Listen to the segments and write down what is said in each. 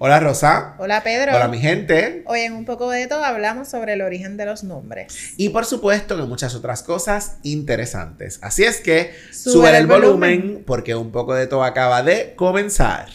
Hola Rosa. Hola Pedro. Hola mi gente. Hoy en un poco de todo hablamos sobre el origen de los nombres. Y por supuesto que muchas otras cosas interesantes. Así es que sube el, volumen, volumen porque un poco de todo acaba de comenzar.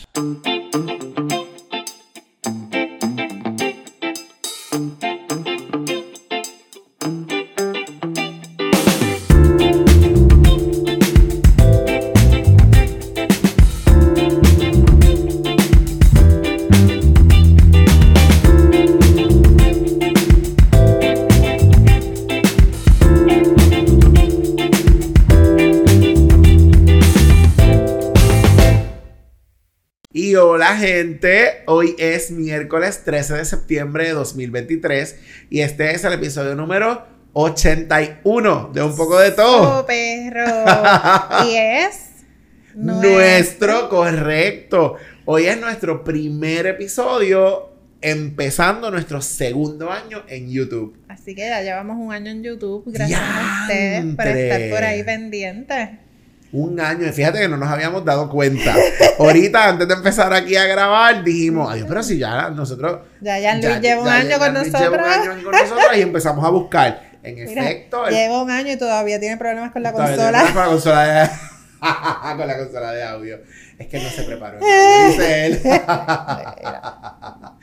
Gente, hoy es miércoles 13 de septiembre de 2023 y este es el episodio número 81 de Un poco de todo. Oh, perro. y es nuestro. correcto. Hoy es nuestro primer episodio empezando nuestro segundo año en YouTube. Así que ya llevamos un año en YouTube. Gracias a ustedes por estar por ahí pendientes un año. Y fíjate que no nos habíamos dado cuenta. Ahorita, antes de empezar aquí a grabar, dijimos, ay, pero si ya nosotros. Ya, ya Luis lleva un año con nosotros. Lleva un año con nosotros y empezamos a buscar. En efecto. Lleva un año y todavía tiene problemas con la consola. Con la consola con la consola de audio. Es que no se preparó. dice él.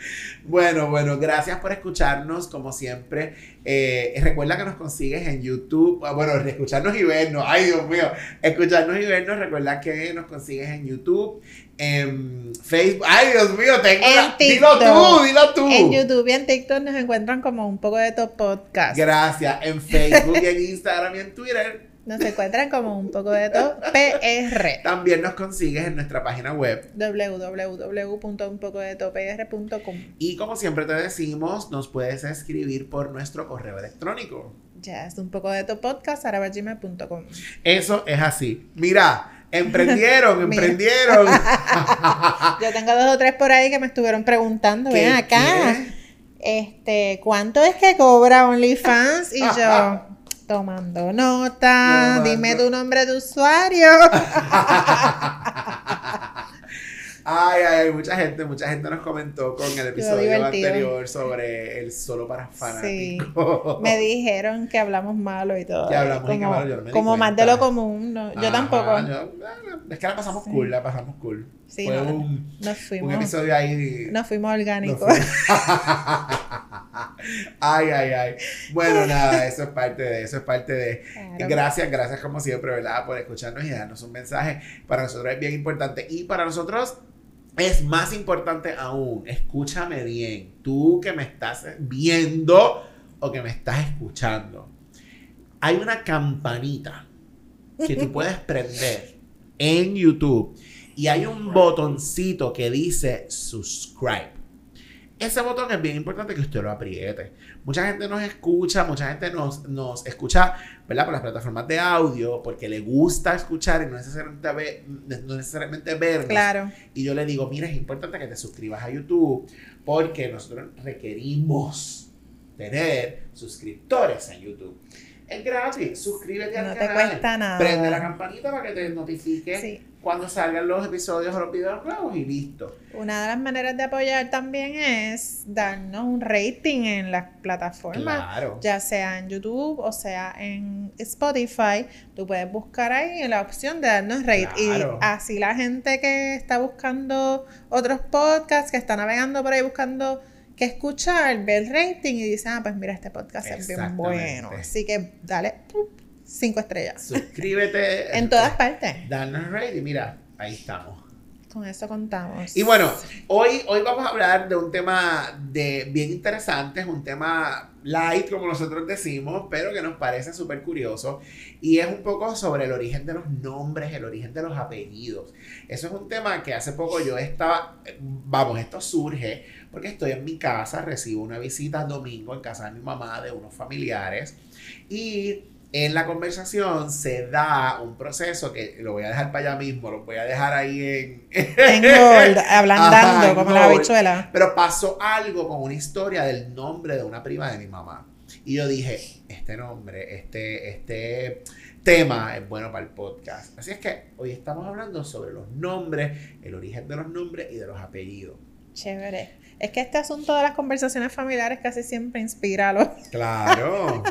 bueno, bueno, gracias por escucharnos, como siempre. Eh, recuerda que nos consigues en YouTube. Ah, bueno, escucharnos y vernos. Ay, Dios mío. Escucharnos y vernos. Recuerda que nos consigues en YouTube, en Facebook. Ay, Dios mío, tengo Dilo tú, dilo tú. En YouTube y en TikTok nos encuentran como un poco de Top Podcast. Gracias. En Facebook y en Instagram y en Twitter nos encuentran como un poco de todo PR. También nos consigues en nuestra página web www.unpocodetopr.com. Y como siempre te decimos, nos puedes escribir por nuestro correo electrónico. Ya, es un poco de tu podcast, Eso es así. Mira, emprendieron, emprendieron. Yo tengo dos o tres por ahí que me estuvieron preguntando, ven acá. Este, ¿cuánto es que cobra OnlyFans? Y yo, Tomando nota, dime tu nombre de usuario. Ay, ay, mucha gente, mucha gente nos comentó con el episodio anterior sobre el solo para fanáticos. Sí. Me dijeron que hablamos malo y todo. Que hablamos como, malo, yo no me Como más de lo común, yo tampoco. es que la pasamos cool, la pasamos cool. Sí, Fue un, nos fuimos, un episodio ahí. Nos fuimos orgánicos. ay, ay, ay. Bueno, nada, eso es parte de, eso es parte de. Gracias, gracias como siempre, ¿verdad? Por escucharnos y darnos un mensaje. Para nosotros es bien importante. Y para nosotros es más importante aún, escúchame bien, tú que me estás viendo o que me estás escuchando. Hay una campanita que tú puedes prender en YouTube y hay un botoncito que dice subscribe. Ese botón es bien importante que usted lo apriete. Mucha gente nos escucha, mucha gente nos, nos escucha, ¿verdad? Por las plataformas de audio, porque le gusta escuchar y no necesariamente, no necesariamente vernos. Claro. Y yo le digo, mira, es importante que te suscribas a YouTube, porque nosotros requerimos tener suscriptores en YouTube. Es gratis, suscríbete al canal. No te cuesta nada. Prende la campanita para que te notifique sí cuando salgan los episodios o los videos nuevos y listo. Una de las maneras de apoyar también es darnos un rating en las plataformas, ya sea en YouTube o sea en Spotify. Tú puedes buscar ahí la opción de darnos rating. Y así la gente que está buscando otros podcasts, que está navegando por ahí buscando que escuchar, ve el rating y dice, ah, pues mira, este podcast es bien bueno. Así que dale cinco estrellas. Suscríbete. en todas partes. Danos rate y mira, ahí estamos. Con eso contamos. Y bueno, hoy, hoy vamos a hablar de un tema de, bien interesante, es un tema light, como nosotros decimos, pero que nos parece súper curioso. Y es un poco sobre el origen de los nombres, el origen de los apellidos. Eso es un tema que hace poco yo estaba, vamos, esto surge porque estoy en mi casa, recibo una visita domingo en casa de mi mamá, de unos familiares. Y en la conversación se da un proceso que lo voy a dejar para allá mismo, lo voy a dejar ahí en... en ablandando como la habichuela. Pero pasó algo con una historia del nombre de una prima de mi mamá. Y yo dije, este nombre, este, este tema es bueno para el podcast. Así es que hoy estamos hablando sobre los nombres, el origen de los nombres y de los apellidos. Chévere. Es que este asunto de las conversaciones familiares casi siempre inspira a los. Claro.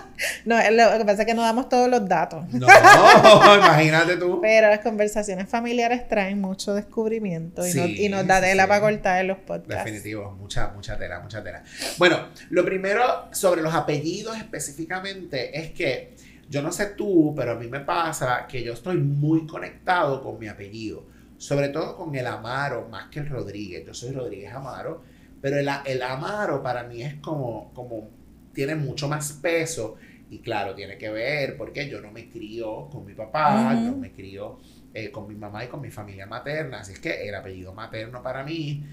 no, lo que pasa es que no damos todos los datos. No, imagínate tú. Pero las conversaciones familiares traen mucho descubrimiento y, nos da tela para cortar en los podcasts. Definitivo, mucha, mucha tela, mucha tela. Bueno, lo primero sobre los apellidos específicamente es que yo no sé tú, pero a mí me pasa que yo estoy muy conectado con mi apellido. Sobre todo con el Amaro, más que el Rodríguez. Yo soy Rodríguez Amaro pero el, el Amaro para mí es como, como, tiene mucho más peso y claro, tiene que ver porque yo no me crío con mi papá, yo me crío eh, con mi mamá y con mi familia materna, así es que el apellido materno para mí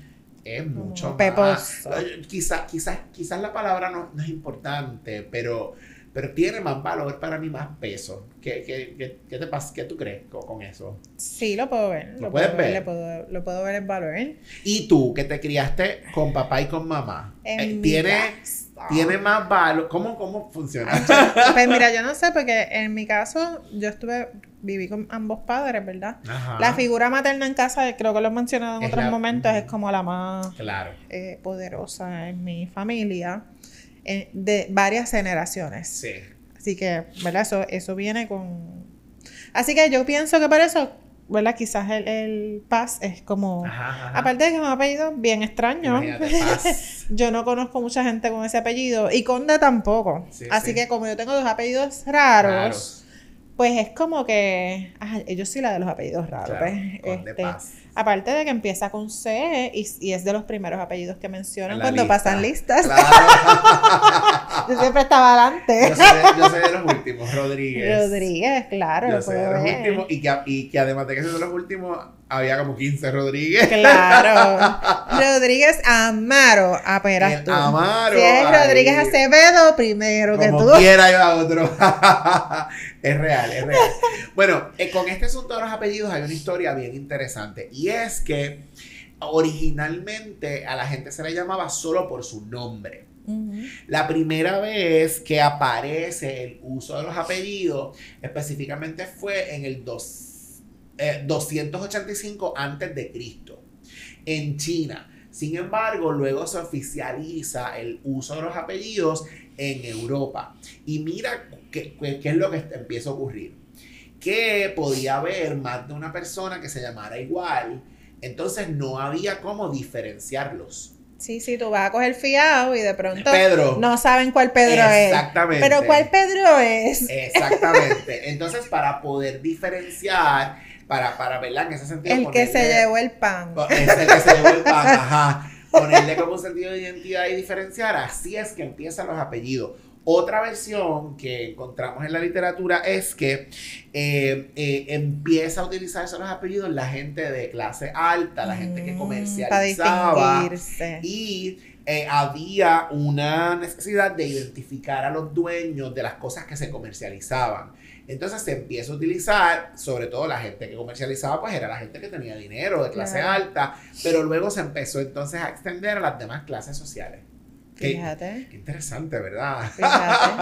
es mucho más... Quizás quizás quizás la palabra no, no es importante, pero pero tiene más valor para mí, más peso. ¿Qué, qué, qué, te pasa? ¿Qué tú crees con, eso? Sí, lo puedo ver. ¿Lo, puedes ver? lo puedo ver el valor. ¿Y tú, que te criaste con papá y con mamá? Eh, ¿Tiene, ¿Tiene más valor? ¿Cómo, cómo funciona? pues mira, yo no sé, porque en mi caso, yo estuve, viví con ambos padres, ¿verdad? La figura materna en casa, creo que lo he mencionado en otros momentos, es como la más claro. eh, poderosa en mi familia de varias generaciones. Sí. Así que, ¿verdad? Eso, eso viene con... Así que yo pienso que por eso, ¿verdad? Quizás el, el Paz es como... Aparte de que es un apellido bien extraño. yo no conozco mucha gente con ese apellido. Y Conde tampoco. Así que como yo tengo dos apellidos raros pues es como que. Ajá, yo sí la de los apellidos raros. pues, este, aparte de que empieza con C y, es de los primeros apellidos que mencionan cuando pasan listas. yo siempre estaba adelante. Yo soy, de, los últimos, Rodríguez. Rodríguez, claro. Yo soy de los últimos y que, y que además de que soy de los últimos, había como 15 Rodríguez. Claro. Rodríguez Amaro, apenas tú. Amaro. Si es Rodríguez Acevedo, primero que tú. quiera yo a otro. es real, es real. Bueno, eh, con este asunto de los apellidos hay una historia bien interesante. Y es que originalmente a la gente se le llamaba solo por su nombre. La primera vez que aparece el uso de los apellidos específicamente fue en el 2 285 eh, antes de Cristo en China. Sin embargo, luego se oficializa el uso de los apellidos en Europa. Y mira qué, qué es lo que empieza a ocurrir. Que podía haber más de una persona que se llamara igual. Entonces no había cómo diferenciarlos. Sí, sí, tú vas a coger fiado y de pronto Pedro. no saben cuál Pedro es. Exactamente. Pero cuál Pedro es. Exactamente. Entonces, para poder diferenciar para, para ¿verdad? En ese sentido. El que se llevó el pan. Es el que se llevó el pan, ajá. Ponerle como un sentido de identidad y diferenciar. Así es que empiezan los apellidos. Otra versión que encontramos en la literatura es que eh, eh, empieza a utilizarse los apellidos la gente de clase alta, la gente que mm, comercializaba. y eh, había una necesidad de identificar a los dueños de las cosas que se comercializaban. Entonces se empieza a utilizar, sobre todo la gente que comercializaba, pues era la gente que tenía dinero, de clase alta, pero luego se empezó entonces a extender a las demás clases sociales. Fíjate. Qué, interesante, ¿verdad? Fíjate.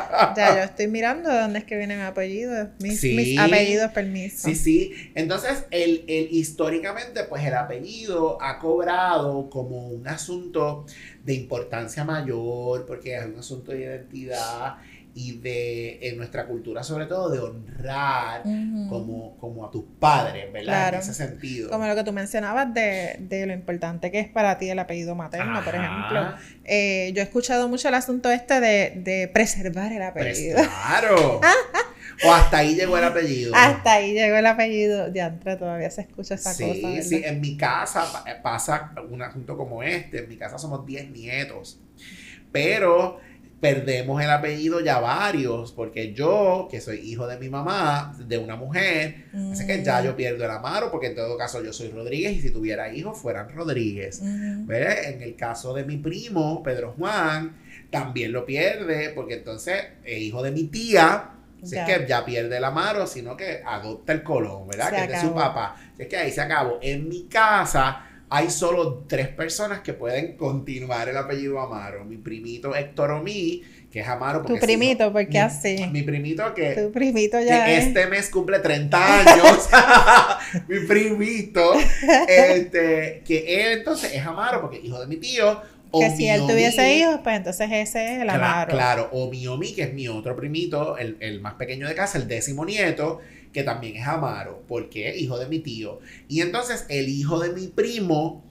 Ya, yo estoy mirando de dónde es que vienen apellidos. Mis, mis apellidos, permiso. Sí, sí. Entonces, el, el, históricamente, pues el apellido ha cobrado como un asunto de importancia mayor, porque es un asunto de identidad y de en nuestra cultura sobre todo de honrar como, como a tus padres, ¿verdad? En ese sentido. Como lo que tú mencionabas de, de lo importante que es para ti el apellido materno, por ejemplo. Eh, yo he escuchado mucho el asunto este de, de preservar el apellido. claro. o hasta ahí llegó el apellido. Hasta ahí llegó el apellido. Ya todavía se escucha esa cosa. Sí, sí. En mi casa pasa un asunto como este. En mi casa somos 10 nietos. Pero perdemos el apellido ya varios, porque yo, que soy hijo de mi mamá, de una mujer, así que ya yo pierdo el Amaro, porque en todo caso yo soy Rodríguez y si tuviera hijos fueran Rodríguez. En el caso de mi primo, Pedro Juan, también lo pierde, porque entonces es hijo de mi tía. Así es que ya pierde el Amaro, sino que adopta el Colón, ¿verdad? que es de su papá. Así es que ahí se acabó. En mi casa, hay solo tres personas que pueden continuar el apellido Amaro. Mi primito Héctor Omí, que es Amaro. Tu primito, ¿por qué así? Mi primito que, tu primito ya que este mes cumple 30 años. mi primito, este, que él entonces es Amaro porque es hijo de mi tío. que si él tuviese hijos, pues entonces ese es el Amaro. Claro, o mi Omi, que es mi otro primito, el, el más pequeño de casa, el décimo nieto que también es Amaro, porque es hijo de mi tío. Y entonces el hijo de mi primo,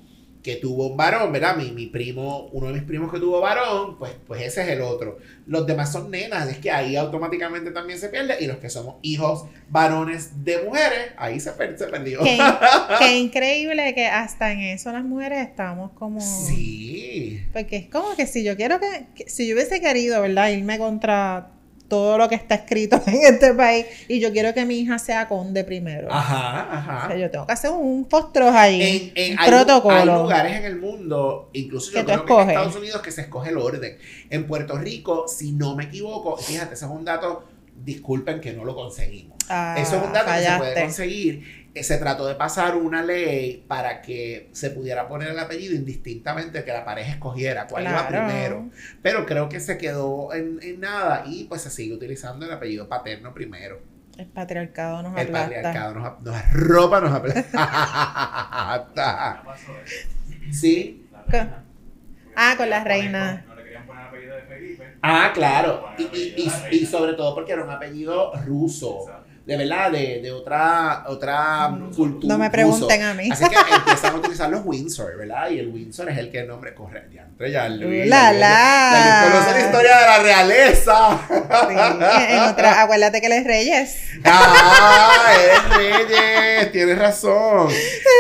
que tuvo un varón, ¿verdad? Mi, mi primo, uno de mis primos que tuvo varón, pues, pues ese es el otro. Los demás son nenas, es que ahí automáticamente también se pierde. Y los que somos hijos varones de mujeres, ahí se, se perdió. Qué, qué, increíble que hasta en eso las mujeres estamos como... Sí. Porque es como que si yo quiero que, que si yo hubiese querido, ¿verdad? Irme contra todo lo que está escrito en este país y yo quiero que mi hija sea conde primero. Ajá, ajá. O sea, yo tengo que hacer un postro ahí, en, un protocolo. Hay lugares en el mundo, incluso yo creo que en Estados Unidos, que se escoge el orden. En Puerto Rico, si no me equivoco, fíjate, ese es un dato, disculpen que no lo conseguimos. Ah, Eso es un dato que se puede conseguir se trató de pasar una ley para que se pudiera poner el apellido indistintamente que la pareja escogiera cuál iba primero. Pero creo que se quedó en, nada y pues se sigue utilizando el apellido paterno primero. El patriarcado nos El patriarcado nos, nos arropa, nos aplasta. ¿Sí? Ah, con la reina. No le querían poner el apellido de Felipe. Ah, claro. Y, y, y, y sobre todo porque era un apellido ruso de verdad, de, de otra, otra cultura. No me pregunten a mí. Así que empiezan a utilizar los Windsor, ¿verdad? Y el Windsor es el que el nombre corre. Entre ya Luis. La, la. Conoce la historia de la realeza. Sí, en otra, acuérdate que él es Reyes. Ah, es Reyes. Tienes razón.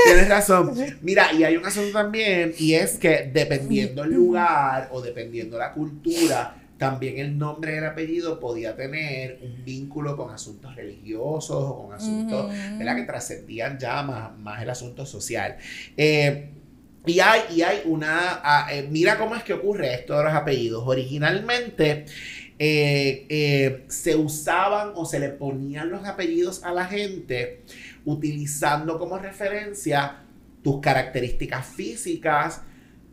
Tienes razón. Mira, y hay un asunto también, y es que dependiendo el lugar o dependiendo la cultura, también el nombre y el apellido podía tener un vínculo con asuntos religiosos o con asuntos que trascendían ya más, el asunto social. Eh, y hay, y hay una, ah, eh, mira cómo es que ocurre esto de los apellidos. Originalmente eh, se usaban o se le ponían los apellidos a la gente utilizando como referencia tus características físicas,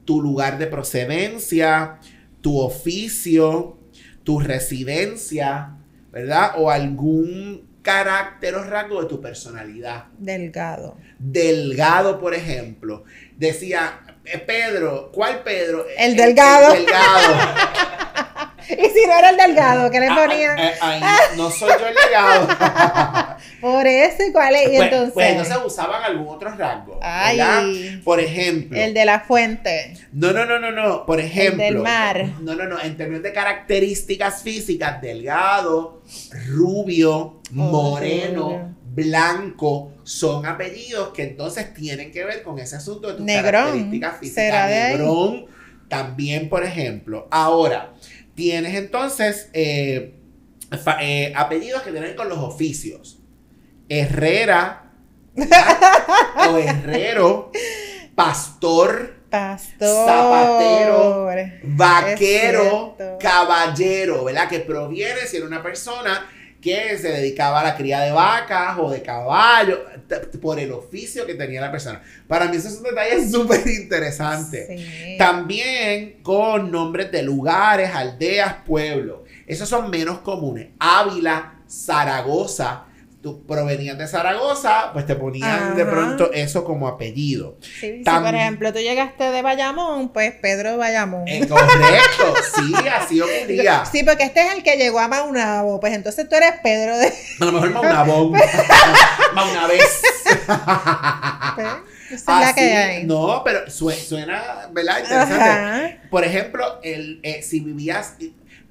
tu lugar de procedencia, tu oficio, tu residencia, ¿verdad? O algún carácter o rasgo de tu personalidad. Delgado. Delgado, por ejemplo. Decía, eh, Pedro, ¿cuál Pedro? El, delgado. El delgado. y si no era el delgado, ¿qué le ah, ponían? Eh, no soy yo el delgado. Por eso, ¿y cuál es? Y pues, entonces. Pues entonces usaban algún otro rasgo. Ay. Por ejemplo. El de la fuente. No, no, no, no, no. Por ejemplo. El del mar. No, no, no. En términos de características físicas, delgado, rubio, oh, moreno. Blanco son apellidos que entonces tienen que ver con ese asunto de tus características físicas. ¿Será de Negrón, también, por ejemplo. Ahora, tienes entonces eh, eh, apellidos que tienen con los oficios. Herrera o herrero, pastor, pastor, zapatero, vaquero, caballero, ¿verdad? Que proviene si era una persona que se dedicaba a la cría de vacas o de caballos, por el oficio que tenía la persona. Para mí eso es un detalle súper interesante. También con nombres de lugares, aldeas, pueblos. Esos son menos comunes. Ávila, Zaragoza, tú provenías de Zaragoza, pues te ponían de pronto eso como apellido. Sí, si por ejemplo tú llegaste de Bayamón, pues Pedro Bayamón. Eh, correcto, sí, así ocurría. Sí, porque este es el que llegó a Maunabo, pues entonces tú eres Pedro de... A lo mejor Maunabón. Maunabés. Esa es la que hay. No, pero suena, ¿verdad? Interesante. Por ejemplo, el, eh, si vivías...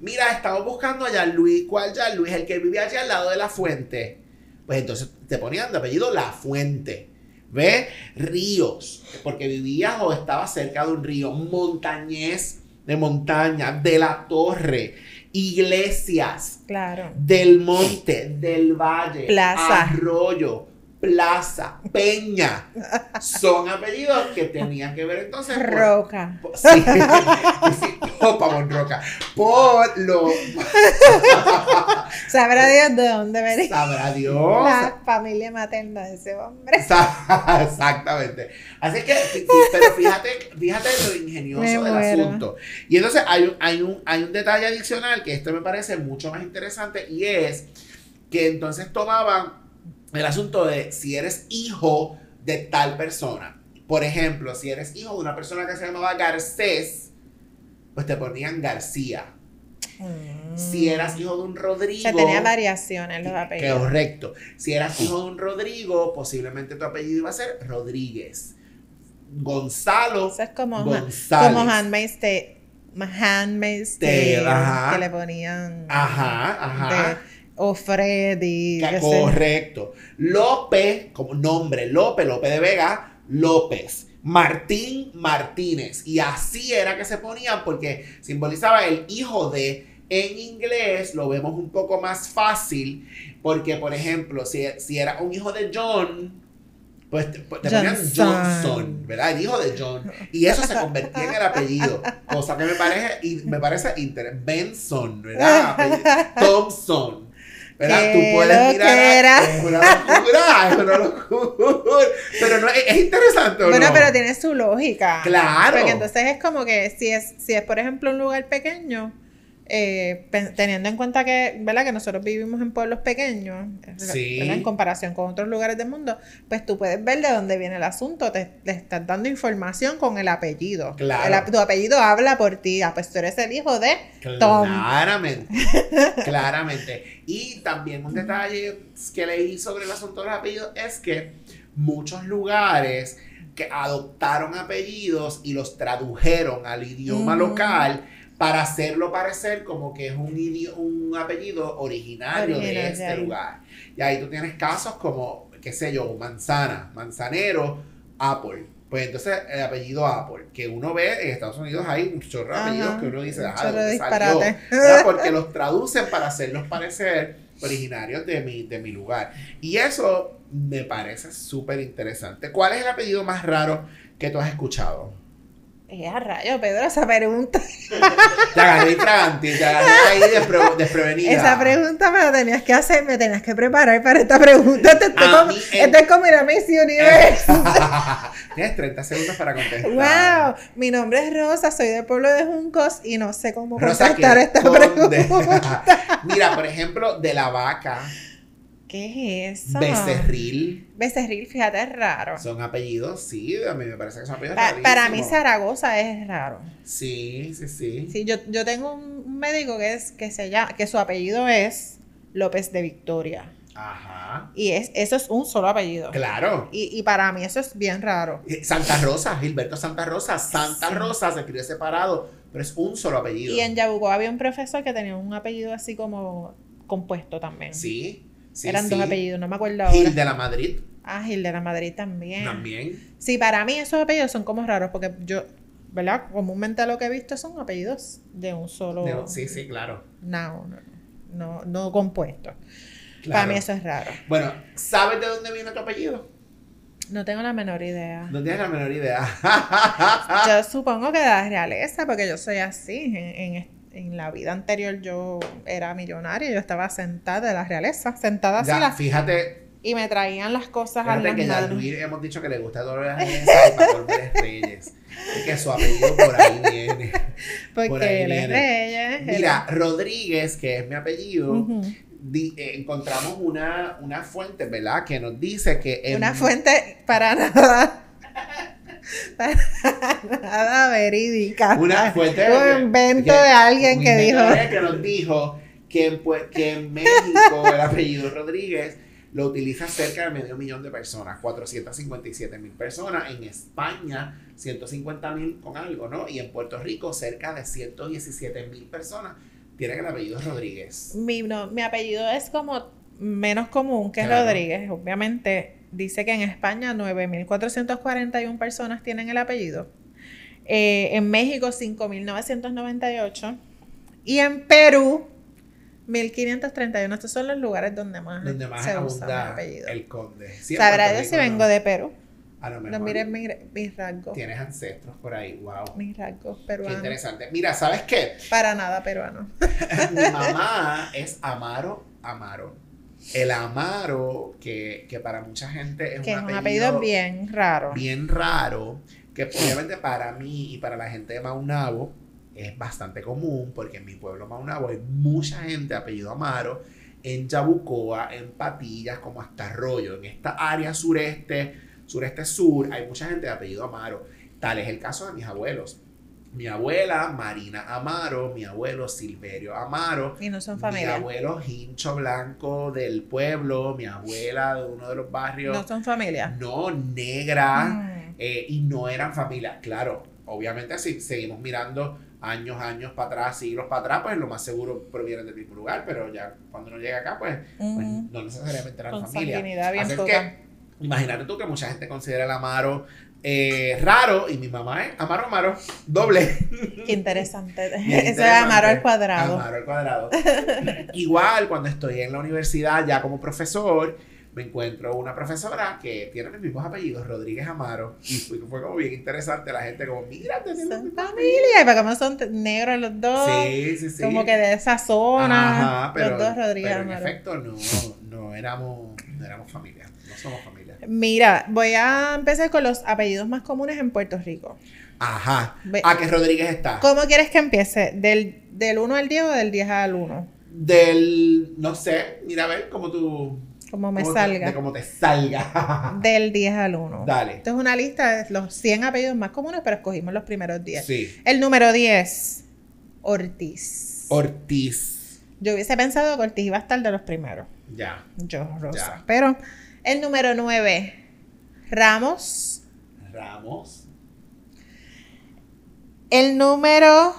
Mira, estamos buscando a Jan Luis. ¿Cuál Jan Luis? El que vivía allá al lado de la fuente pues entonces te ponían de apellido La Fuente. ¿Ves? Ríos, porque vivías o estabas cerca de un río. Montañés de montaña, de la torre. Iglesias. Claro. Del monte, del valle. Plaza. Arroyo. Plaza, Peña. Son apellidos que tenían que ver entonces. Roca. sí, sí, Pavón Roca. Por lo. Sabrá Dios de dónde venía. Sabrá Dios. La familia materna de ese hombre. Exactamente. Así que, pero fíjate, fíjate lo ingenioso del asunto. Y entonces hay un, hay, un, hay un detalle adicional que esto me parece mucho más interesante y es que entonces tomaban el asunto de si eres hijo de tal persona. Por ejemplo, si eres hijo de una persona que se llamaba Garcés, pues te ponían García. Si mm. eras hijo de un Rodrigo. Se tenía variaciones los apellidos. Correcto. Si eras hijo de un Rodrigo, posiblemente tu apellido iba a ser Rodríguez. Gonzalo. Eso es como, González. como Handmaid's Tale. Handmaid's Tale. Que le ponían. Ajá, ajá o Freddy. correcto. López, como nombre, López, López de Vega, López. Martín Martínez. Y así era que se ponían porque simbolizaba el hijo de. En inglés lo vemos un poco más fácil porque, por ejemplo, si, si era un hijo de John, pues te, pues ponían Johnson, ¿verdad? El hijo de John. Y eso se convertía en el apellido. Cosa que me parece, me parece interesante. Benson, ¿verdad? Thompson. ¿Verdad? Tú puedes mirar. Es una locura, es una locura. Pero no, es, interesante, ¿o Bueno, pero tiene su lógica. Claro. Porque entonces es como que si es, si es, por ejemplo, un lugar pequeño eh, teniendo en cuenta que, ¿verdad? que nosotros vivimos en pueblos pequeños, en comparación con otros lugares del mundo, pues tú puedes ver de dónde viene el asunto, te, estás dando información con el apellido. Claro. tu apellido habla por ti, ah, pues tú eres el hijo de Tom. Claramente, claramente. Y también un detalle que leí sobre el asunto de los apellidos es que muchos lugares que adoptaron apellidos y los tradujeron al idioma local, para hacerlo parecer como que es un, un apellido originario de este lugar. Y ahí tú tienes casos como, qué sé yo, manzana, manzanero, Apple. Pues entonces el apellido Apple, que uno ve en Estados Unidos hay un chorro de apellidos que uno dice, ah, ¿dónde salió? Porque los traducen para hacerlos parecer originarios de mi, de mi lugar. Y eso me parece súper interesante. ¿Cuál es el apellido más raro que tú has escuchado? Eh, a rayo, Pedro, esa pregunta. Te agarré infraganti, te agarré ahí desprevenida. Esa pregunta me la tenías que hacer, me tenías que preparar para esta pregunta. Esto, como, esto es como ir a Miss Universe. Tienes 30 segundos para contestar. Wow, mi nombre es Rosa, soy del pueblo de Juncos y no sé cómo contestar esta pregunta. Mira, por ejemplo, de la vaca. ¿Qué es eso? Becerril. Becerril, fíjate, es raro. Son apellidos, sí, a mí me parece que son apellidos Para mí Zaragoza es raro. Sí, sí, sí. Sí, yo, yo tengo un médico que es que se llama, que su apellido es López de Victoria. Ajá. Y es, eso es un solo apellido. Claro. Y, para mí eso es bien raro. Santa Rosa, Gilberto Santa Rosa. Santa Rosa se escribe separado, pero es un solo apellido. Y en Yabucoa había un profesor que tenía un apellido así como compuesto también. Sí. Eran dos apellidos, no me acuerdo ahora. Gil de la Madrid. Ah, Gil de la Madrid también. También. Sí, para mí esos apellidos son como raros porque yo, ¿verdad? Comúnmente lo que he visto son apellidos de un solo. sí, sí, claro. No, no, no, no compuestos. Para mí eso es raro. Bueno, ¿sabes de dónde viene tu apellido? No tengo la menor idea. No tienes la menor idea. yo supongo que de la realeza, porque yo soy así en, en, en la vida anterior yo era millonaria, yo estaba sentada de la realeza, sentada así. Ya, fíjate. Y me traían las cosas a las que ya Luis hemos dicho que le gusta y para Reyes. Y que su apellido por ahí viene. Porque él es Reyes. Mira, Rodríguez, que es mi apellido, eh, encontramos una, una fuente, ¿verdad? Que nos dice que... Una fuente para nada Nada verídica. Una fuente. Un invento de alguien que dijo. Que nos dijo que en, que en México el apellido Rodríguez lo utiliza cerca de medio millón de personas, 457 mil personas. En España, 150 mil con algo, ¿no? Y en Puerto Rico, cerca de 117 mil personas tienen el apellido Rodríguez. Mi, no, mi apellido es como menos común que Rodríguez, obviamente dice que en España 9.441 personas tienen el apellido. Eh, en México 5.998. Y en Perú 1531, estos son los lugares donde más, donde más se usa mi apellido. el conde. Sabrá Dios si vengo de Perú. A lo No mires mis, rasgos. Tienes ancestros por ahí, wow. Mis rasgos peruanos. Qué interesante. Mira, ¿sabes qué? Para nada peruano. Mi mamá es Amaro Amaro. El Amaro, que, que para mucha gente es que un, apellido, un apellido bien raro. Bien raro, que obviamente para mí y para la gente de Maunabo es bastante común, porque en mi pueblo Maunabo hay mucha gente de apellido Amaro, en Yabucoa, en Patillas, como hasta Arroyo, en esta área sureste sureste sur, hay mucha gente de apellido Amaro. Tal es el caso de mis abuelos. Mi abuela, Marina Amaro, mi abuelo Silverio Amaro. Y no son familia. Mi abuelo Hincho Blanco del pueblo, mi abuela de uno de los barrios. No son familia. No, negra. Mm. Eh, y no eran familia. Claro, obviamente así seguimos mirando años, años para atrás, siglos para atrás, pues lo más seguro provienen del mismo lugar, pero ya cuando uno llega acá, pues, pues no necesariamente eran Con familia. Bien Así que Imagínate tú que mucha gente considera el Amaro eh, raro y mi mamá es Amaro Amaro, doble. Qué interesante. Eso es Amaro al cuadrado. Amaro al cuadrado. Igual cuando estoy en la universidad ya como profesor, me encuentro una profesora que tiene los mismos apellidos, Rodríguez Amaro, y fue, como bien interesante la gente como, mira, son familia, y para cómo son negros los dos. Sí, sí, sí. Como que de esa zona, Ajá, pero, los dos Rodríguez pero en efecto no, no éramos, no éramos familia, no somos familia. Mira, voy a empezar con los apellidos más comunes en Puerto Rico. Ajá. ¿A qué Rodríguez está? ¿Cómo quieres que empiece? ¿Del, del 1 al 10 o del 10 al 1? Del, no sé, mira a ver cómo tú... Como me salga. de cómo te salga. del 10 al 1. Dale. Esto es una lista de los 100 apellidos más comunes, pero escogimos los primeros 10. Sí. El número 10, Ortiz. Ortiz. Yo hubiese pensado que Ortiz iba a estar de los primeros. Ya. Yo, Rosa. Pero el número 9, Ramos. Ramos. El número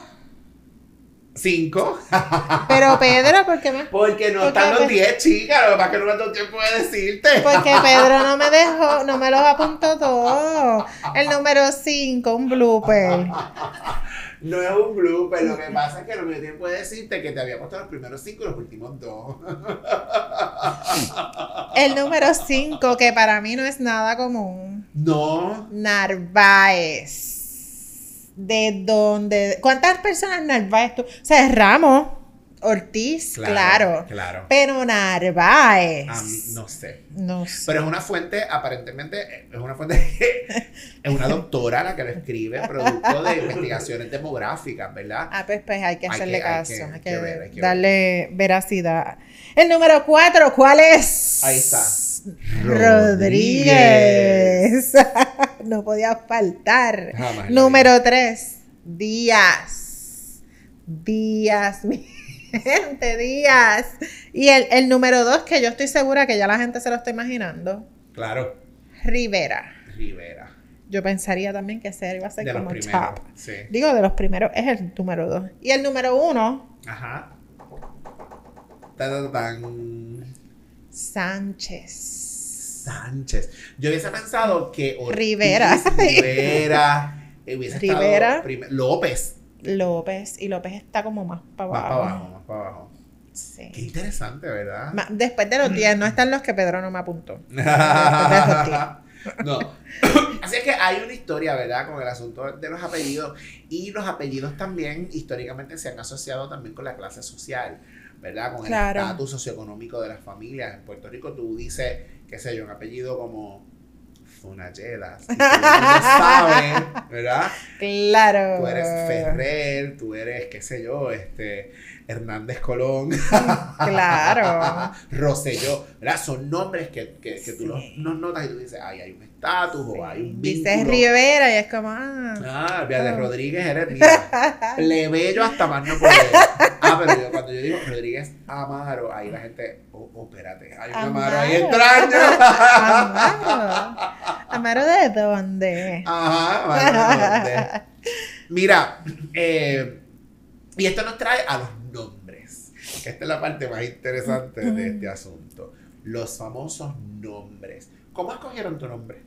5. Pero Pedro, ¿por qué me.? Porque no están los 10, chicas. Lo que pasa que no me da tiempo de decirte. Porque Pedro no me dejó, no me los apuntó todos. El número 5, un blooper. No es un blooper, lo que pasa es que no me dio tiempo de decirte que te había puesto los primeros cinco y los últimos dos. El número cinco, que para mí no es nada común. No. Narváez. ¿De dónde? ¿Cuántas personas Narváez tú? O sea, es Ramos. Ortiz, claro, claro. Pero Narváez. no sé. No sé. Pero es una fuente, aparentemente, es una fuente, es una doctora la que lo escribe, producto de investigaciones demográficas, ¿verdad? Ah, pues, pues hay que hacerle caso, hay que, darle veracidad. El número cuatro, ¿cuál es? Ahí está. Rodríguez. no podía faltar. número tres, Díaz. Díaz. Gente, Díaz. Y el, número dos, que yo estoy segura que ya la gente se lo está imaginando. Claro. Rivera. Rivera. Yo pensaría también que ese iba a ser de como los primeros, sí. Digo, de los primeros, es el número dos. Y el número uno. Ajá. Sánchez. Sánchez. Yo hubiese pensado que Rivera. Rivera. Hubiese Rivera. López. López. Y López está como más para abajo. Más para abajo, para abajo. Sí. Qué interesante, ¿verdad? Después de los 10, no están los que Pedro no me apuntó. no. Así es que hay una historia, ¿verdad? Con el asunto de los apellidos. Y los apellidos también históricamente se han asociado también con la clase social, ¿verdad? Con el estatus socioeconómico de las familias. En Puerto Rico tú dices, qué sé yo, un apellido como Funayelas. tú sabes, ¿verdad? Claro. Tú eres Ferrer, tú eres, qué sé yo, este, Hernández Colón. claro. Rosselló, ¿verdad? Son nombres que, que, que tú los, notas y tú dices, ay, hay un estatus o hay un vínculo. Dices Rivera y es como, ah. Ah, de Rodríguez eres mía. Plebeyo hasta más no poder. Ah, pero yo, cuando yo digo Rodríguez Amaro, ahí la gente, oh, oh espérate, hay un Amaro, ahí extraño. Amaro. ¿Amaro de dónde? Ajá, Amaro de dónde. Mira, eh, y esto nos trae a los. Esta es la parte más interesante de este asunto. Los famosos nombres. ¿Cómo escogieron tu nombre?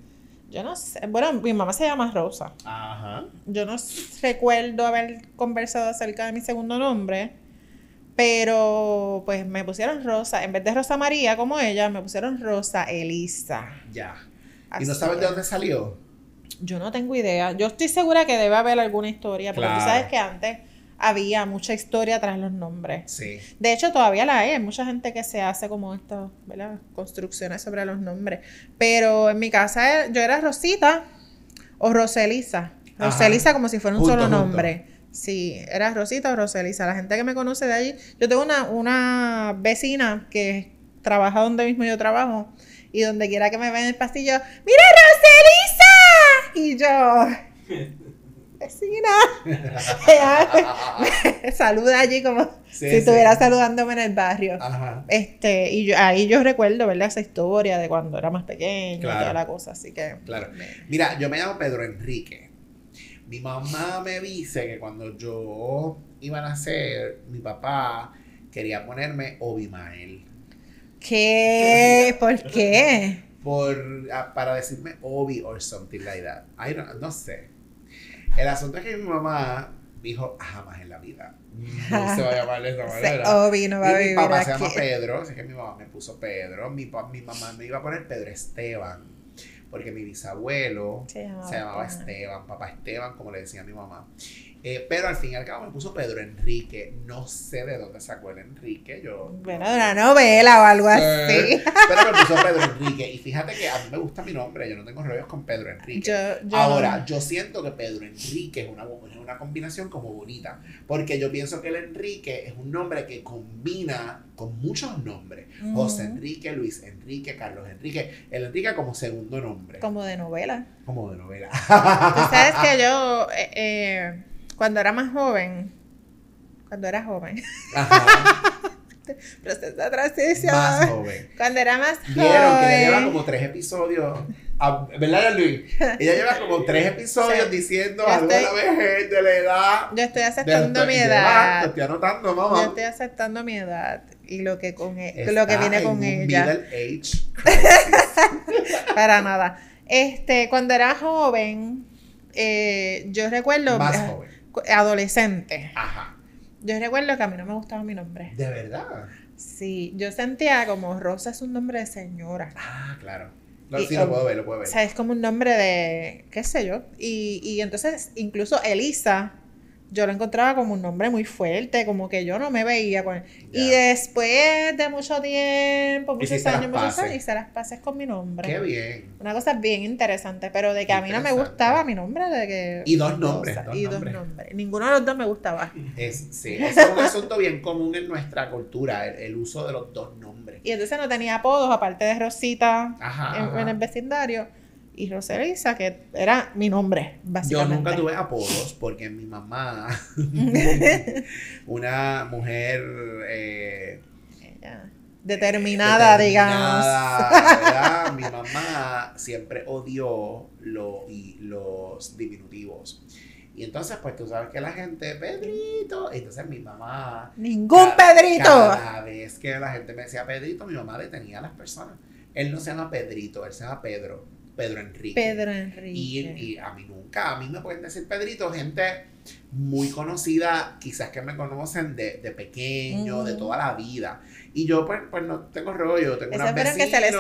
Yo no sé. Bueno, mi mamá se llama Rosa. Ajá. Yo no recuerdo haber conversado acerca de mi segundo nombre. Pero pues me pusieron Rosa, en vez de Rosa María como ella, me pusieron Rosa Elisa. Ya. ¿Y no sabes de dónde salió? Yo no tengo idea. Yo estoy segura que debe haber alguna historia, porque tú sabes que antes había mucha historia tras los nombres. Sí. De hecho, todavía la hay. Hay mucha gente que se hace como estas, ¿verdad? Construcciones sobre los nombres. Pero en mi casa yo era Rosita o Roselisa. Roselisa como si fuera un solo nombre. Sí, era Rosita o Roselisa. La gente que me conoce de allí. Yo tengo una, una vecina que trabaja donde mismo yo trabajo. Y donde quiera que me vea en el pastillo, ¡Mira, Roselisa! Y yo, vecina. saluda allí como si estuviera saludándome en el barrio. Este, y yo, ahí yo recuerdo, ¿verdad? Esa historia de cuando era más pequeño y toda la cosa, así que. Claro. Mira, yo me llamo Pedro Enrique. Mi mamá me dice que cuando yo iba a nacer, mi papá quería ponerme Obimael. ¿Qué? ¿Por qué? Por, ah, para decirme Obi or something like that. I no sé. El asunto es que mi mamá dijo jamás en la vida. No se va a llamar de esa manera. Obi no va a vivir Mi papá se llama Pedro, así que mi mamá me puso Pedro. Mi, mi mamá me iba a poner Pedro Esteban porque mi bisabuelo se llamaba, Esteban, papá Esteban, como le decía a mi mamá. Eh, pero al fin y al cabo me puso Pedro Enrique. No sé de dónde sacó el Enrique. Yo, bueno, de una novela o algo así. Pero me puso Pedro Enrique. Y fíjate que a mí me gusta mi nombre. Yo no tengo rollos con Pedro Enrique. Ahora, yo siento que Pedro Enrique es una, una combinación como bonita. Porque yo pienso que el Enrique es un nombre que combina con muchos nombres. José Enrique, Luis Enrique, Carlos Enrique. El Enrique como segundo nombre. Como de novela. Como de novela. Tú sabes que yo... Eh, eh cuando era más joven, cuando era joven. Ajá. Proceso transición. Más joven. Cuando era más joven. Vieron que ella lleva como tres episodios. Ah, ¿Verdad, Luis? Ella lleva como tres episodios diciendo algo de la vejez, de la edad. Yo estoy aceptando mi edad. Te estoy anotando, mamá. Yo estoy aceptando mi edad y lo que con e lo que viene con ella. Middle age. Para nada. Este, cuando era joven, eh, yo recuerdo. Más joven adolescente. Ajá. Yo recuerdo que a mí no me gustaba mi nombre. ¿De verdad? Sí, yo sentía como Rosa es un nombre de señora. Ah, claro. sí, lo puedo ver, lo puedo ver. O sea, es como un nombre de, qué sé yo. Y, y entonces, incluso Elisa, yo lo encontraba como un nombre muy fuerte, como que yo no me veía con él. Y después de mucho tiempo, muchos años, muchos años, hice las pases con mi nombre. Qué bien. Una cosa bien interesante, pero de que a mí no me gustaba mi nombre, de que... Y dos nombres. y dos nombres. Ninguno de los dos me gustaba. Es, sí, es un asunto bien común en nuestra cultura, el, uso de los dos nombres. Y entonces no tenía apodos, aparte de Rosita en el vecindario y Roselisa, que era mi nombre, básicamente. Yo nunca tuve apodos porque mi mamá, una mujer eh, determinada, digamos. Mi mamá siempre odió lo, y los diminutivos. Y entonces, pues tú sabes que la gente, Pedrito, entonces mi mamá... ¡Ningún Pedrito! Cada vez que la gente me decía Pedrito, mi mamá detenía a las personas. Él no se llama Pedrito, él se llama Pedro. Pedro Enrique. Pedro Enrique. Y, a mí nunca, a mí me pueden decir Pedrito, gente muy conocida, quizás que me conocen de, pequeño, de toda la vida. Y yo, pues, pues no tengo rollo, tengo una que se le,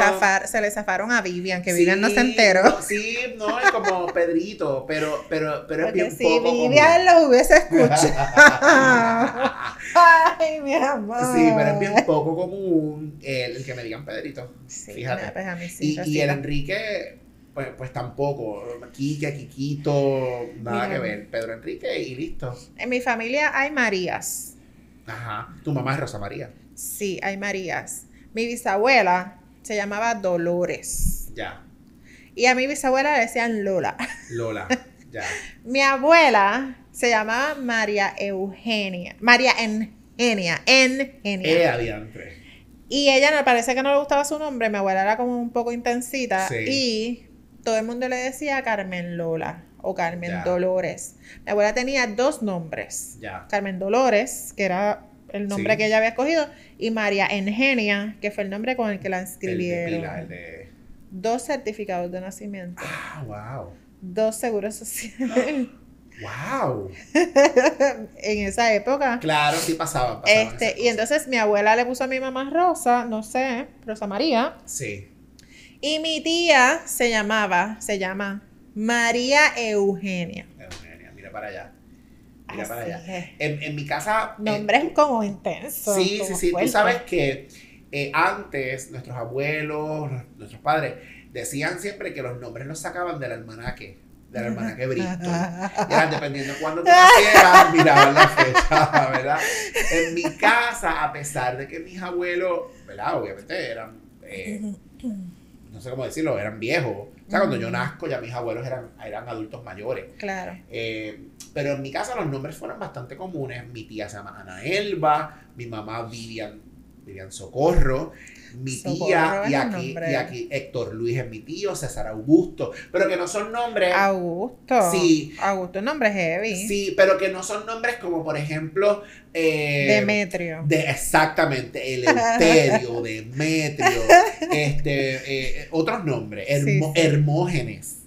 se le zafaron a Vivian, que Vivian no se enteró. sí, no, es como Pedrito, pero, pero, pero es bien si poco Vivian lo hubiese escuchado. Ay, mi amor. Sí, pero es bien poco común el, que me digan Pedrito. fíjate. Pues y, y el Enrique pues, pues tampoco. Kike, Kikito, nada que ver. Pedro Enrique y listo. En mi familia hay Marías. Ajá. ¿Tu mamá es Rosa María? Sí, hay Marías. Mi bisabuela se llamaba Dolores. Ya. Y a mi bisabuela le decían Lola. Lola, ya. mi abuela se llamaba María Eugenia. María Engenia. Engenia. Eh, y ella me parece que no le gustaba su nombre. Mi abuela era como un poco intensita. Sí. Y todo el mundo le decía Carmen Lola o Carmen Dolores. Mi abuela tenía dos nombres. Carmen Dolores, que era el nombre que ella había escogido, y María Engenia, que fue el nombre con el que la inscribieron. Dos certificados de nacimiento. Ah, wow. Dos seguros sociales. ¡Wow! en esa época. Claro, sí pasaban. este, y entonces mi abuela le puso a mi mamá Rosa, no sé, Rosa María. Sí. Y mi tía se llamaba, se llama María Eugenia. Eugenia, mira para allá. Mira para allá. En, mi casa. Nombres es como intensos. Sí, sí, sí. Tú sabes que eh, antes nuestros abuelos, nuestros padres, decían siempre que los nombres los sacaban del almanaque del almanaque Bristol. Ya, dependiendo de cuándo tú nacieras, miraban la fecha, ¿verdad? En mi casa, a pesar de que mis abuelos, ¿verdad? Obviamente eran, eh, no sé cómo decirlo, eran viejos. O sea, cuando yo nazco ya mis abuelos eran, eran adultos mayores. Claro. Eh, pero en mi casa los nombres fueron bastante comunes. Mi tía se llama Ana Elba, mi mamá Vivian, Vivian Socorro mi tía y aquí, y aquí Héctor Luis es mi tío, César Augusto, pero que no son nombres. Augusto. Sí. Augusto es nombre heavy. Sí, pero que no son nombres como por ejemplo. Eh, Demetrio. De, exactamente, Eleuterio, Demetrio, este, eh, otros nombres, Hermógenes.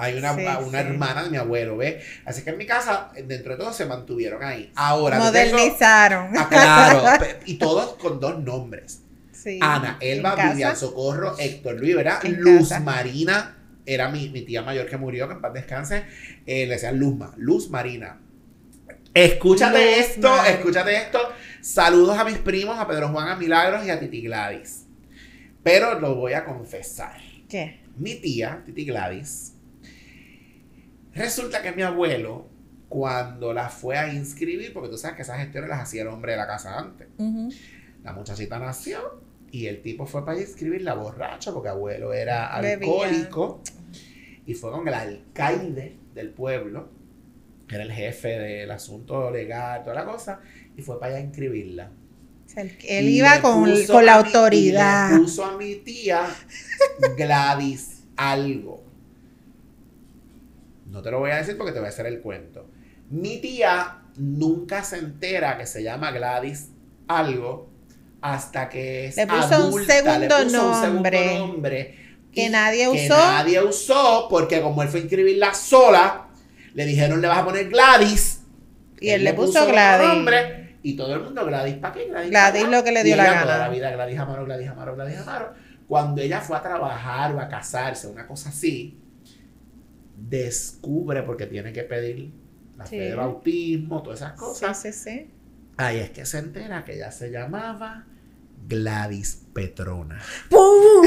Hay una, una hermana de mi abuelo, ¿ves? Así que en mi casa, dentro de todo, se mantuvieron ahí. Ahora. Modernizaron. ah, claro. y todos con dos nombres. Ana, Elba, Vivian Socorro, Héctor Luis, ¿verdad? Luz Marina, era mi, tía mayor que murió, que en paz descanse. Eh, le decían Luzma, Luz Marina. Escúchate esto, escúchate esto. Saludos a mis primos, a Pedro Juan, a Milagros y a Titi Gladys. Pero lo voy a confesar. ¿Qué? Mi tía, Titi Gladys, resulta que mi abuelo, cuando la fue a inscribir, porque tú sabes que esas gestiones las hacía el hombre de la casa antes, la muchachita nació y el tipo fue para la borracha porque abuelo era alcohólico. Y fue con el alcaide del pueblo, que era el jefe del asunto legal, toda la cosa, y fue para allá a inscribirla. él iba con, con la autoridad. y le puso a mi tía Gladys algo. No te lo voy a decir porque te voy a hacer el cuento. Mi tía nunca se entera que se llama Gladys algo hasta que es le puso un segundo nombre, nombre que nadie usó. Que nadie usó porque como él fue a inscribirla sola, le dijeron le vas a poner Gladys. Y él, le puso, Gladys. Nombre, y todo el mundo Gladys, ¿para qué? Gladys, Gladys lo que le dio la gana. Toda la vida Gladys Amaro, Gladys Amaro, Gladys Amaro. Cuando ella fue a trabajar o a casarse, una cosa así, descubre porque tiene que pedir la fe de bautismo, todas esas cosas. Sí, sí, sí Ahí es que se entera que ella se llamaba Gladys Petrona. ¡Pum!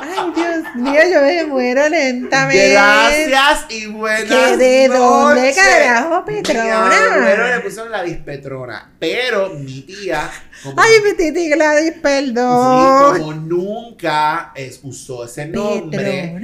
Ay, Dios mío, yo me muero lentamente. Gracias y buenas ¿Que ¿De dónde carajo Petrona? Pero le puso Gladys Petrona. Pero mi tía. Ay, mi titi Gladys, perdón. Sí, como nunca usó ese nombre,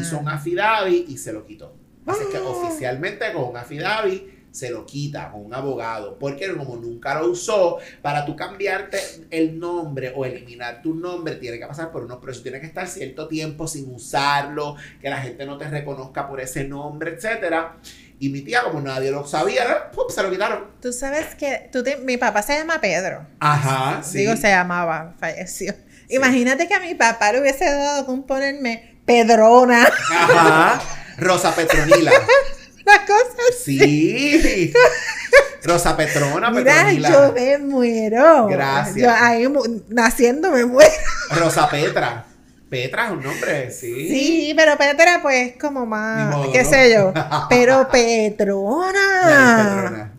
hizo un affidavit y se lo quitó. Así que ah. oficialmente con un affidavit se lo quita con un abogado, porque como nunca lo usó, para tú cambiarte el nombre o eliminar tu nombre, tiene que pasar por unos procesos, tiene que estar cierto tiempo sin usarlo, que la gente no te reconozca por ese nombre, etcétera. Y mi tía, como nadie lo sabía, se lo quitaron. Tú sabes que tú mi papá se llama Pedro. Ajá, sí. Digo, se llamaba, falleció. Imagínate que a mi papá le hubiese dado con ponerme Pedrona. Ajá. Rosa Petronila. La cosa Sí. Rosa Petrona, Mira, Petronila. yo me muero. Gracias. Yo ahí naciendo me muero. Rosa Petra. Petra es un nombre, sí. Sí, pero Petra, pues, como más, qué sé yo. Pero Petrona. Petrona.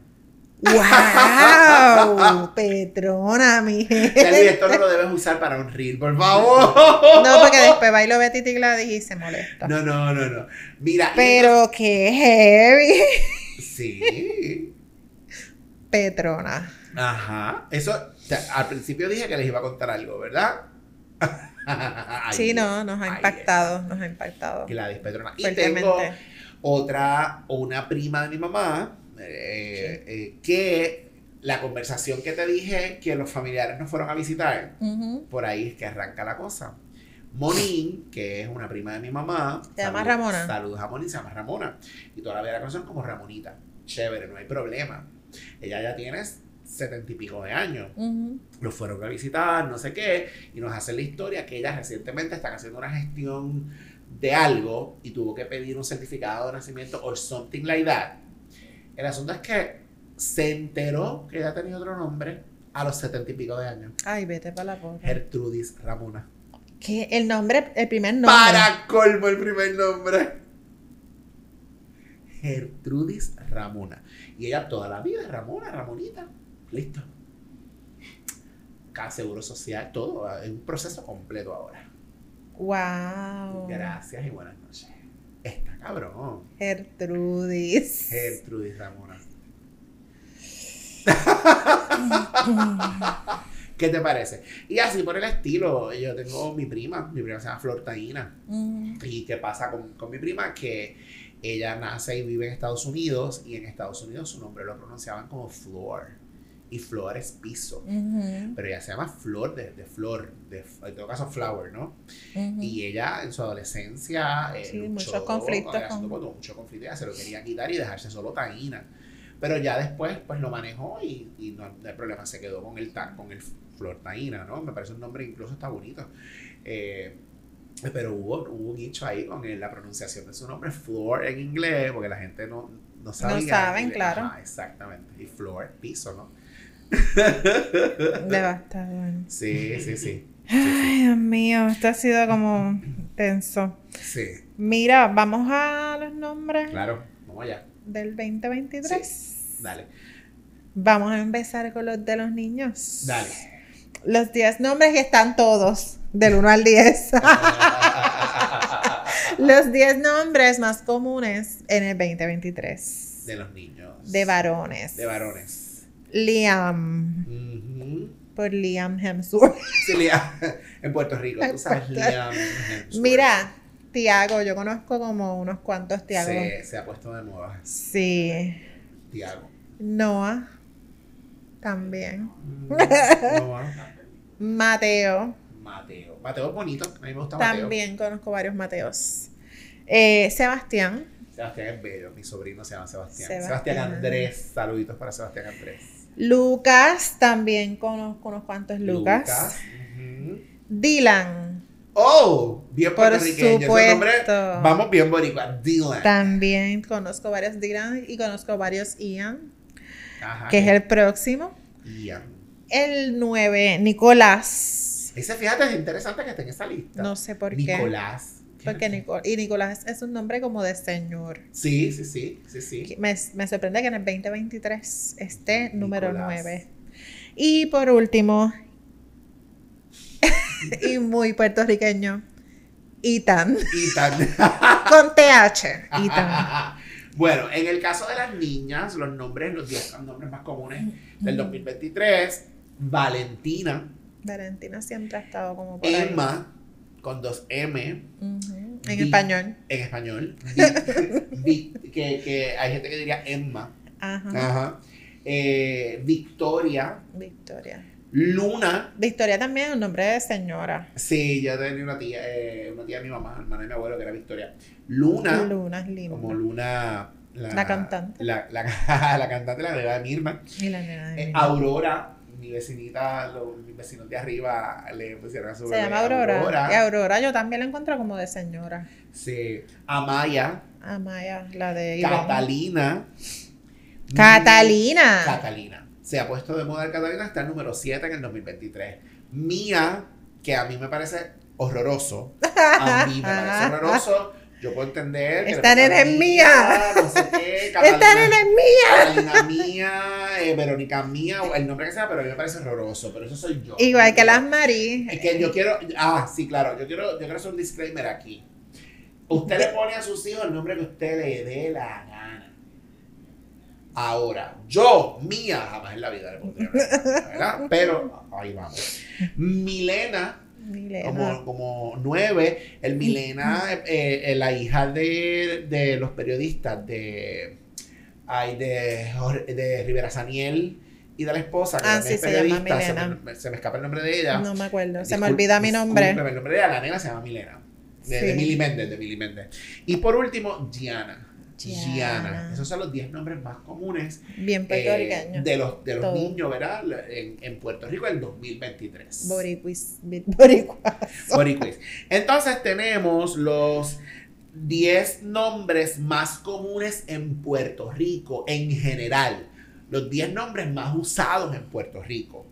¡Wow! Petrona, mi gente. esto no lo debes usar para un reel, por favor. No, porque después va y lo ve Titi Gladys y se molesta. No, no, no, no. Mira. Pero qué heavy. Sí. Petrona. Ajá. Eso, al principio dije que les iba a contar algo, ¿verdad? sí, no, nos ha impactado, nos ha impactado. Gladys Petrona. Y tengo otra, una prima de mi mamá, eh, eh, que la conversación que te dije que los familiares nos fueron a visitar, por ahí es que arranca la cosa. Monín, que es una prima de mi mamá. ¿Se llama Ramona? Saludos a Monín, se llama Ramona. Y toda la vida la conocen como Ramonita. Chévere, no hay problema. Ella ya tiene setenta y pico de años. Los fueron a visitar, no sé qué, y nos hacen la historia que ella recientemente están haciendo una gestión de algo y tuvo que pedir un certificado de nacimiento o something like that. El asunto es que se enteró que ella tenía otro nombre a los setenta y pico de años. Ay, vete para la boca. Gertrudis Ramona. ¿Qué? El nombre, el primer nombre. Para colmo el primer nombre. Gertrudis Ramona. Y ella toda la vida, Ramona, Ramonita. Listo. Cada seguro social, todo. Es un proceso completo ahora. Wow. Gracias y buenas noches. Está cabrón. Gertrudis. Gertrudis Ramona. ¿Qué te parece? Y así por el estilo, yo tengo mi prima, mi prima se llama Flor Taína. Mm. ¿Y qué pasa con, con mi prima? Que ella nace y vive en Estados Unidos y en Estados Unidos su nombre lo pronunciaban como Flor. Y Flor es piso. Pero ella se llama Flor de, de Flor, de, en todo caso Flower, ¿no? Y ella en su adolescencia eh, Sí, luchó muchos conflictos con mucho conflicto, ella se lo quería quitar y dejarse solo taína. Pero ya después pues lo manejó y, y no, no hay problema, se quedó con el, con el Flor Taína, ¿no? Me parece un nombre incluso está bonito. Eh, pero hubo, hubo un hecho ahí con el- la pronunciación de su nombre, Flor en inglés, porque la gente no, no sabe. No saben, claro. Ajá, exactamente. Y Flor, piso, ¿no? Devastador. Sí, sí, sí. Ay, Dios mío, esto ha sido como tenso. Sí, Mira, vamos a los nombres claro. Vamos allá. del 2023. Dale. Vamos a empezar con los de los niños. Dale. Los 10 nombres y están todos, del 1 al 10. los 10 nombres más comunes en el 2023. de los niños. De varones. De varones. Liam. Por Liam Hemsworth. Sí, Liam. En Puerto Rico, tú sabes, Liam. Hemsworth. Mira, Tiago, yo conozco como unos cuantos Tiago. Se, se ha puesto de moda. Sí. Tiago. Noah. También. Mm, no, Mateo. Mateo. Mateo es bonito. A mí me gusta Mateo. También conozco varios Mateos. Eh, Sebastián. Sebastián es bello. Mi sobrino se llama Sebastián. Sebastián. Sebastián Andrés. Saluditos para Sebastián Andrés. Lucas. También conozco unos cuantos Lucas. Dylan. Oh, bien Por puertorriqueño. Ese nombre, vamos bien boricua. Dylan. También conozco varios Dylan y conozco varios Ian, Ajá, que es el próximo. Ian. El 9, Nicolás. Ese, fíjate, es interesante que esté en esa lista. No sé por qué. Nicolás. Porque Nico- y Nicolás es un nombre como de señor. Sí, sí, sí, sí, sí. Me, me sorprende que en el 2023 esté número Nicolás. 9. Y por último, y muy puertorriqueño, Ethan. Y tan- Con TH. Ethan. bueno, en el caso de las niñas, los nombres, los 10 nombres más comunes del 2023, Valentina, Valentina siempre ha estado como por ahí. Con dos M, En Vi- español. en español, Vi- Vi- que, que hay gente que diría Emma, Ajá. Ajá. Eh, Victoria, Victoria. Luna, Victoria también es un nombre de señora. sí, yo tenía una tía, eh, una tía de mi mamá, hermana de mi abuelo, que era Victoria. Luna, Luna es linda. como Luna. La cantante. La, la, la cantante, la de Mirma. Y la nena de Eh, mi- Aurora, mi vecinita, los, mis vecinos de arriba le pusieron a su Se llama Aurora. Y Aurora yo también la encuentro como de señora. Sí. Amaya, Amaya, la de. Catalina. Catalina. Catalina. Se ha puesto de moda Catalina, está el número 7 en el 2023. Mía, que a mí me parece horroroso. A mí me parece horroroso. Yo puedo entender. Esta nena es mía. No sé qué. Esta nena es mía. Catalina mía, eh, Verónica mía, el nombre que sea, pero a mí me parece horroroso. Pero eso soy yo. Igual que las Marí. Es que yo quiero. Ah, sí, claro. Yo quiero, yo quiero hacer un disclaimer aquí. Usted le pone a sus hijos el nombre que usted le dé la gana. Ahora, yo, mía, jamás en la vida le pondría ¿verdad? Pero ahí vamos. Milena, Milena. como, como nueve, el Milena, eh, eh, la hija de, de los periodistas de, ay, de, de Rivera Saniel y de la esposa, que Ah, sí, es se llama periodista, se me, se me escapa el nombre de ella. No me acuerdo. Se me olvida mi nombre. El nombre de ella, la nena se llama Milena. De, de Sí. Mili Méndez, de Mili Méndez. Y por último, Diana. Gianna. Esos son los 10 nombres más comunes. Bien. Eh, de los, de los niños, ¿verdad? En, en, Puerto Rico en 2023. Boricuis. Boricuas. Entonces tenemos los 10 nombres más comunes en Puerto Rico en general. Los 10 nombres más usados en Puerto Rico.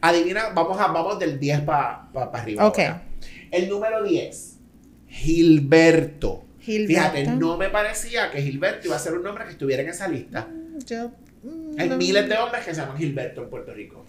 Adivina, vamos, a, vamos del 10 para arriba. Ok. El número 10, Gilberto. Fíjate, no me parecía que Gilberto iba a ser un nombre que estuviera en esa lista. Mm, Hay miles de hombres que se llaman Gilberto en Puerto Rico.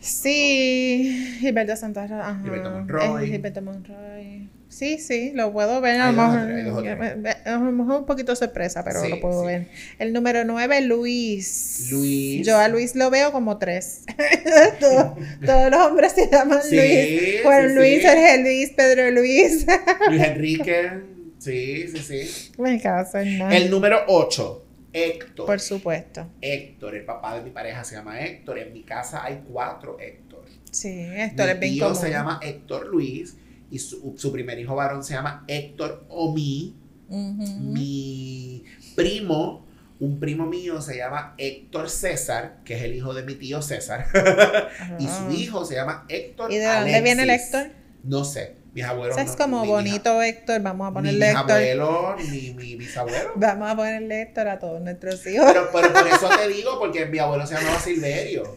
Sí, Gilberto Santa Rosa. Gilberto Monroy. Gilberto Monroy. Sí, sí, lo puedo ver. A lo mejor, un poquito sorpresa, pero lo puedo ver. El número 9, Luis. Luis. Yo a Luis lo veo como tres. todos, los hombres se llaman Luis. Juan Luis, Jorge Luis, Pedro Luis. Luis Enrique. Sí, sí, sí. Me caso en nada. El número 8, Héctor. Por supuesto. Héctor, el papá de mi pareja se llama Héctor. En mi casa hay cuatro Héctor. Sí, Héctor es bien tío se llama Héctor Luis y su, primer hijo varón se llama Héctor Omi. Mi primo, un primo mío se llama Héctor César, que es el hijo de mi tío César. y su hijo se llama Héctor ¿Y de dónde viene el Héctor? No sé. Mis abuelos. es como bonito Héctor, vamos a ponerle Héctor. Mis abuelos, ni mi bisabuelo. Vamos a ponerle Héctor a todos nuestros hijos. Pero, pero por eso te digo, porque mi abuelo se llamaba Silverio.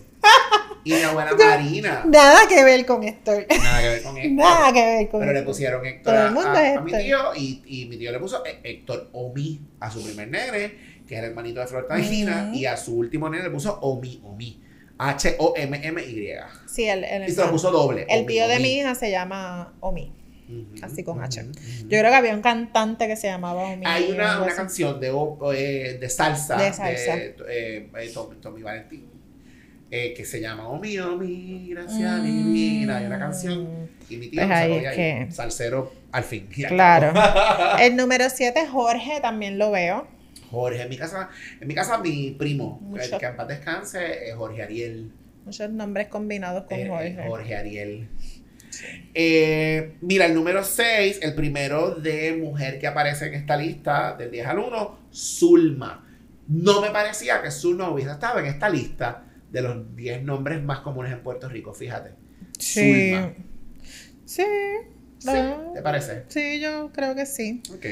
Y mi abuela Marina. Nada que ver con Héctor. Nada que ver con Héctor. Nada que ver con Pero le pusieron Héctor a, a, mi tío y, y, mi tío le puso Héctor Omi a su primer nene, que era el hermanito de Flor Tangina, y a su último nene le puso Omi Omi. H-O-M-M-Y. Sí, el, el, y se lo puso doble. El tío de mi hija se llama Omi. así con H. Yo creo que había un cantante que se llamaba Omi. Hay una, una canción de, eh, de salsa de, salsa. de eh, eh Tommy Valentín eh, que se llama Oh mi, oh mi, gracia divina. Hay una canción y mi tío pues ahí ahí, salsero al fin. Claro. el número 7, Jorge, también lo veo. Jorge, en mi casa, en mi casa mi primo, el que en paz descanse, es Jorge Ariel. Muchos nombres combinados con eh, Jorge. Jorge Ariel. Eh, mira, el número 6, el primero de mujer que aparece en esta lista del 10 al 1, Zulma. No me parecía que Zulma hubiese estado en esta lista de los 10 nombres más comunes en Puerto Rico, fíjate. Sí. Sí. ¿Te parece? Sí, yo creo que sí. Ok.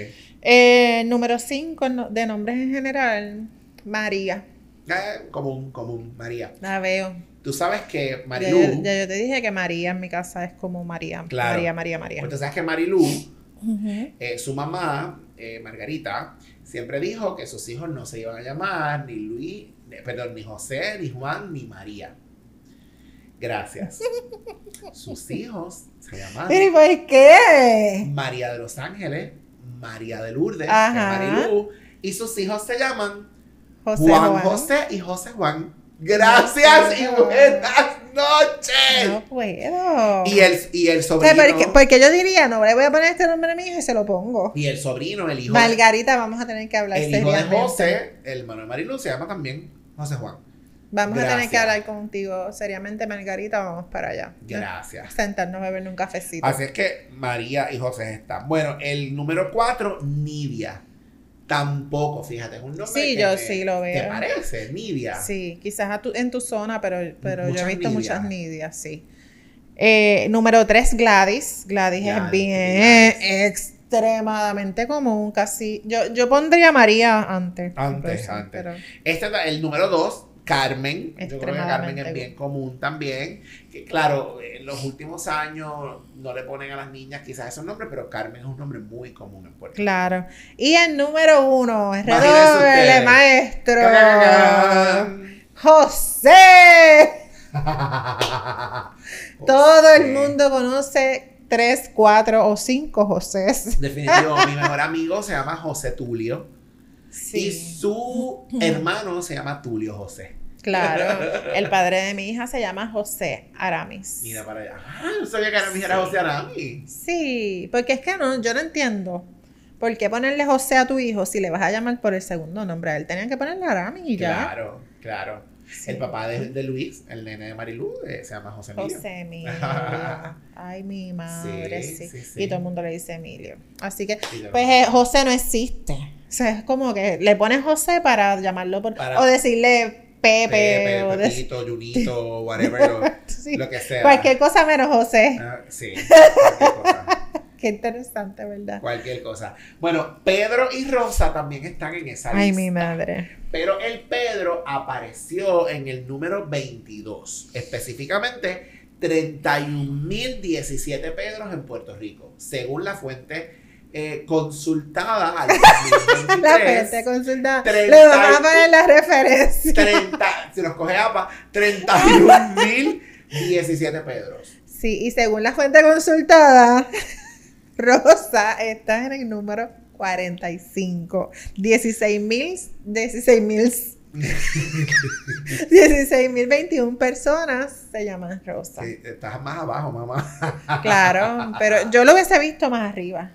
Eh, número 5 de nombres en general, María. Eh, común, común, María. La veo. Tú sabes que Marilú. Ya, yo te dije que María en mi casa es como María. Claro. María, María, María. Pues tú sabes que Marilú, eh, su mamá, eh, Margarita, siempre dijo que sus hijos no se iban a llamar ni Luis, perdón, ni José, ni Juan, ni María. Gracias. Sus hijos se llaman. ¿Pero por qué? María de los Ángeles, María de Lourdes, Marilú, y sus hijos se llaman Juan, José y José Juan. Gracias y buenas noches. No puedo. Y el, y el sobrino. porque, yo diría, no le voy a poner este nombre a mi hijo y se lo pongo. Y el sobrino, el hijo. Margarita, vamos a tener que hablar El hijo de José, el hermano de Marilu, se llama también José Juan. Vamos a tener que hablar contigo seriamente, Margarita, vamos para allá. Gracias. Sentarnos a beber un cafecito. Así es que María y José están. Bueno, el número cuatro, Nidia. Tampoco, fíjate, es un nombre. Sí, yo sí lo veo. ¿Te parece? Nidia. Sí, quizás en tu zona, pero, pero yo he visto muchas Nidias, sí. Eh, número 3, Gladys. Gladys. es bien extremadamente común, casi. Yo, yo pondría María antes. Antes, antes. Este es el número 2, Carmen, yo creo que Carmen es bien común también. Que, claro, en los últimos años no le ponen a las niñas quizás esos nombres, pero Carmen es un nombre muy común en Puerto Rico. Claro. Y el número uno, el redoble maestro. José. Todo el mundo conoce tres, cuatro o cinco José. Definitivo, mi mejor amigo se llama José Tulio. Y su hermano se llama Tulio José. Claro, el padre de mi hija se llama José Aramis. Mira para allá. Ah, no sabía que Aramis era José Aramis. Sí, porque es que no, yo no entiendo. ¿Por qué ponerle José a tu hijo si le vas a llamar por el segundo nombre a él? Tenían que ponerle Aramis y ya. Claro, claro. El papá de, Luis, el nene de Marilú, eh, se llama José Emilio. José Emilio. Ay, mi madre, sí, Y todo el mundo le dice Emilio. Así que, pues eh, José no existe. O sea, es como que le pones José para llamarlo por... o decirle Pepe, o Pepito, Junito, whatever, lo, que sea. Cualquier cosa menos José. Ah, sí, cualquier cosa. Qué interesante, ¿verdad? Cualquier cosa. Bueno, Pedro y Rosa también están en esa lista. Ay, mi madre. Pero el Pedro apareció en el número 22, específicamente 31.017 Pedros en Puerto Rico, según la fuente eh, consultada al 2023. la fuente consultada. Le vamos a poner la referencia. 30, si nos coge APA, 31.017 Pedros. Sí, y según la fuente consultada, Rosa está en el número 45. 16 mil, 16 mil 16.021 personas se llaman Rosa. Sí, estás más abajo, mamá. claro, pero yo lo hubiese visto más arriba.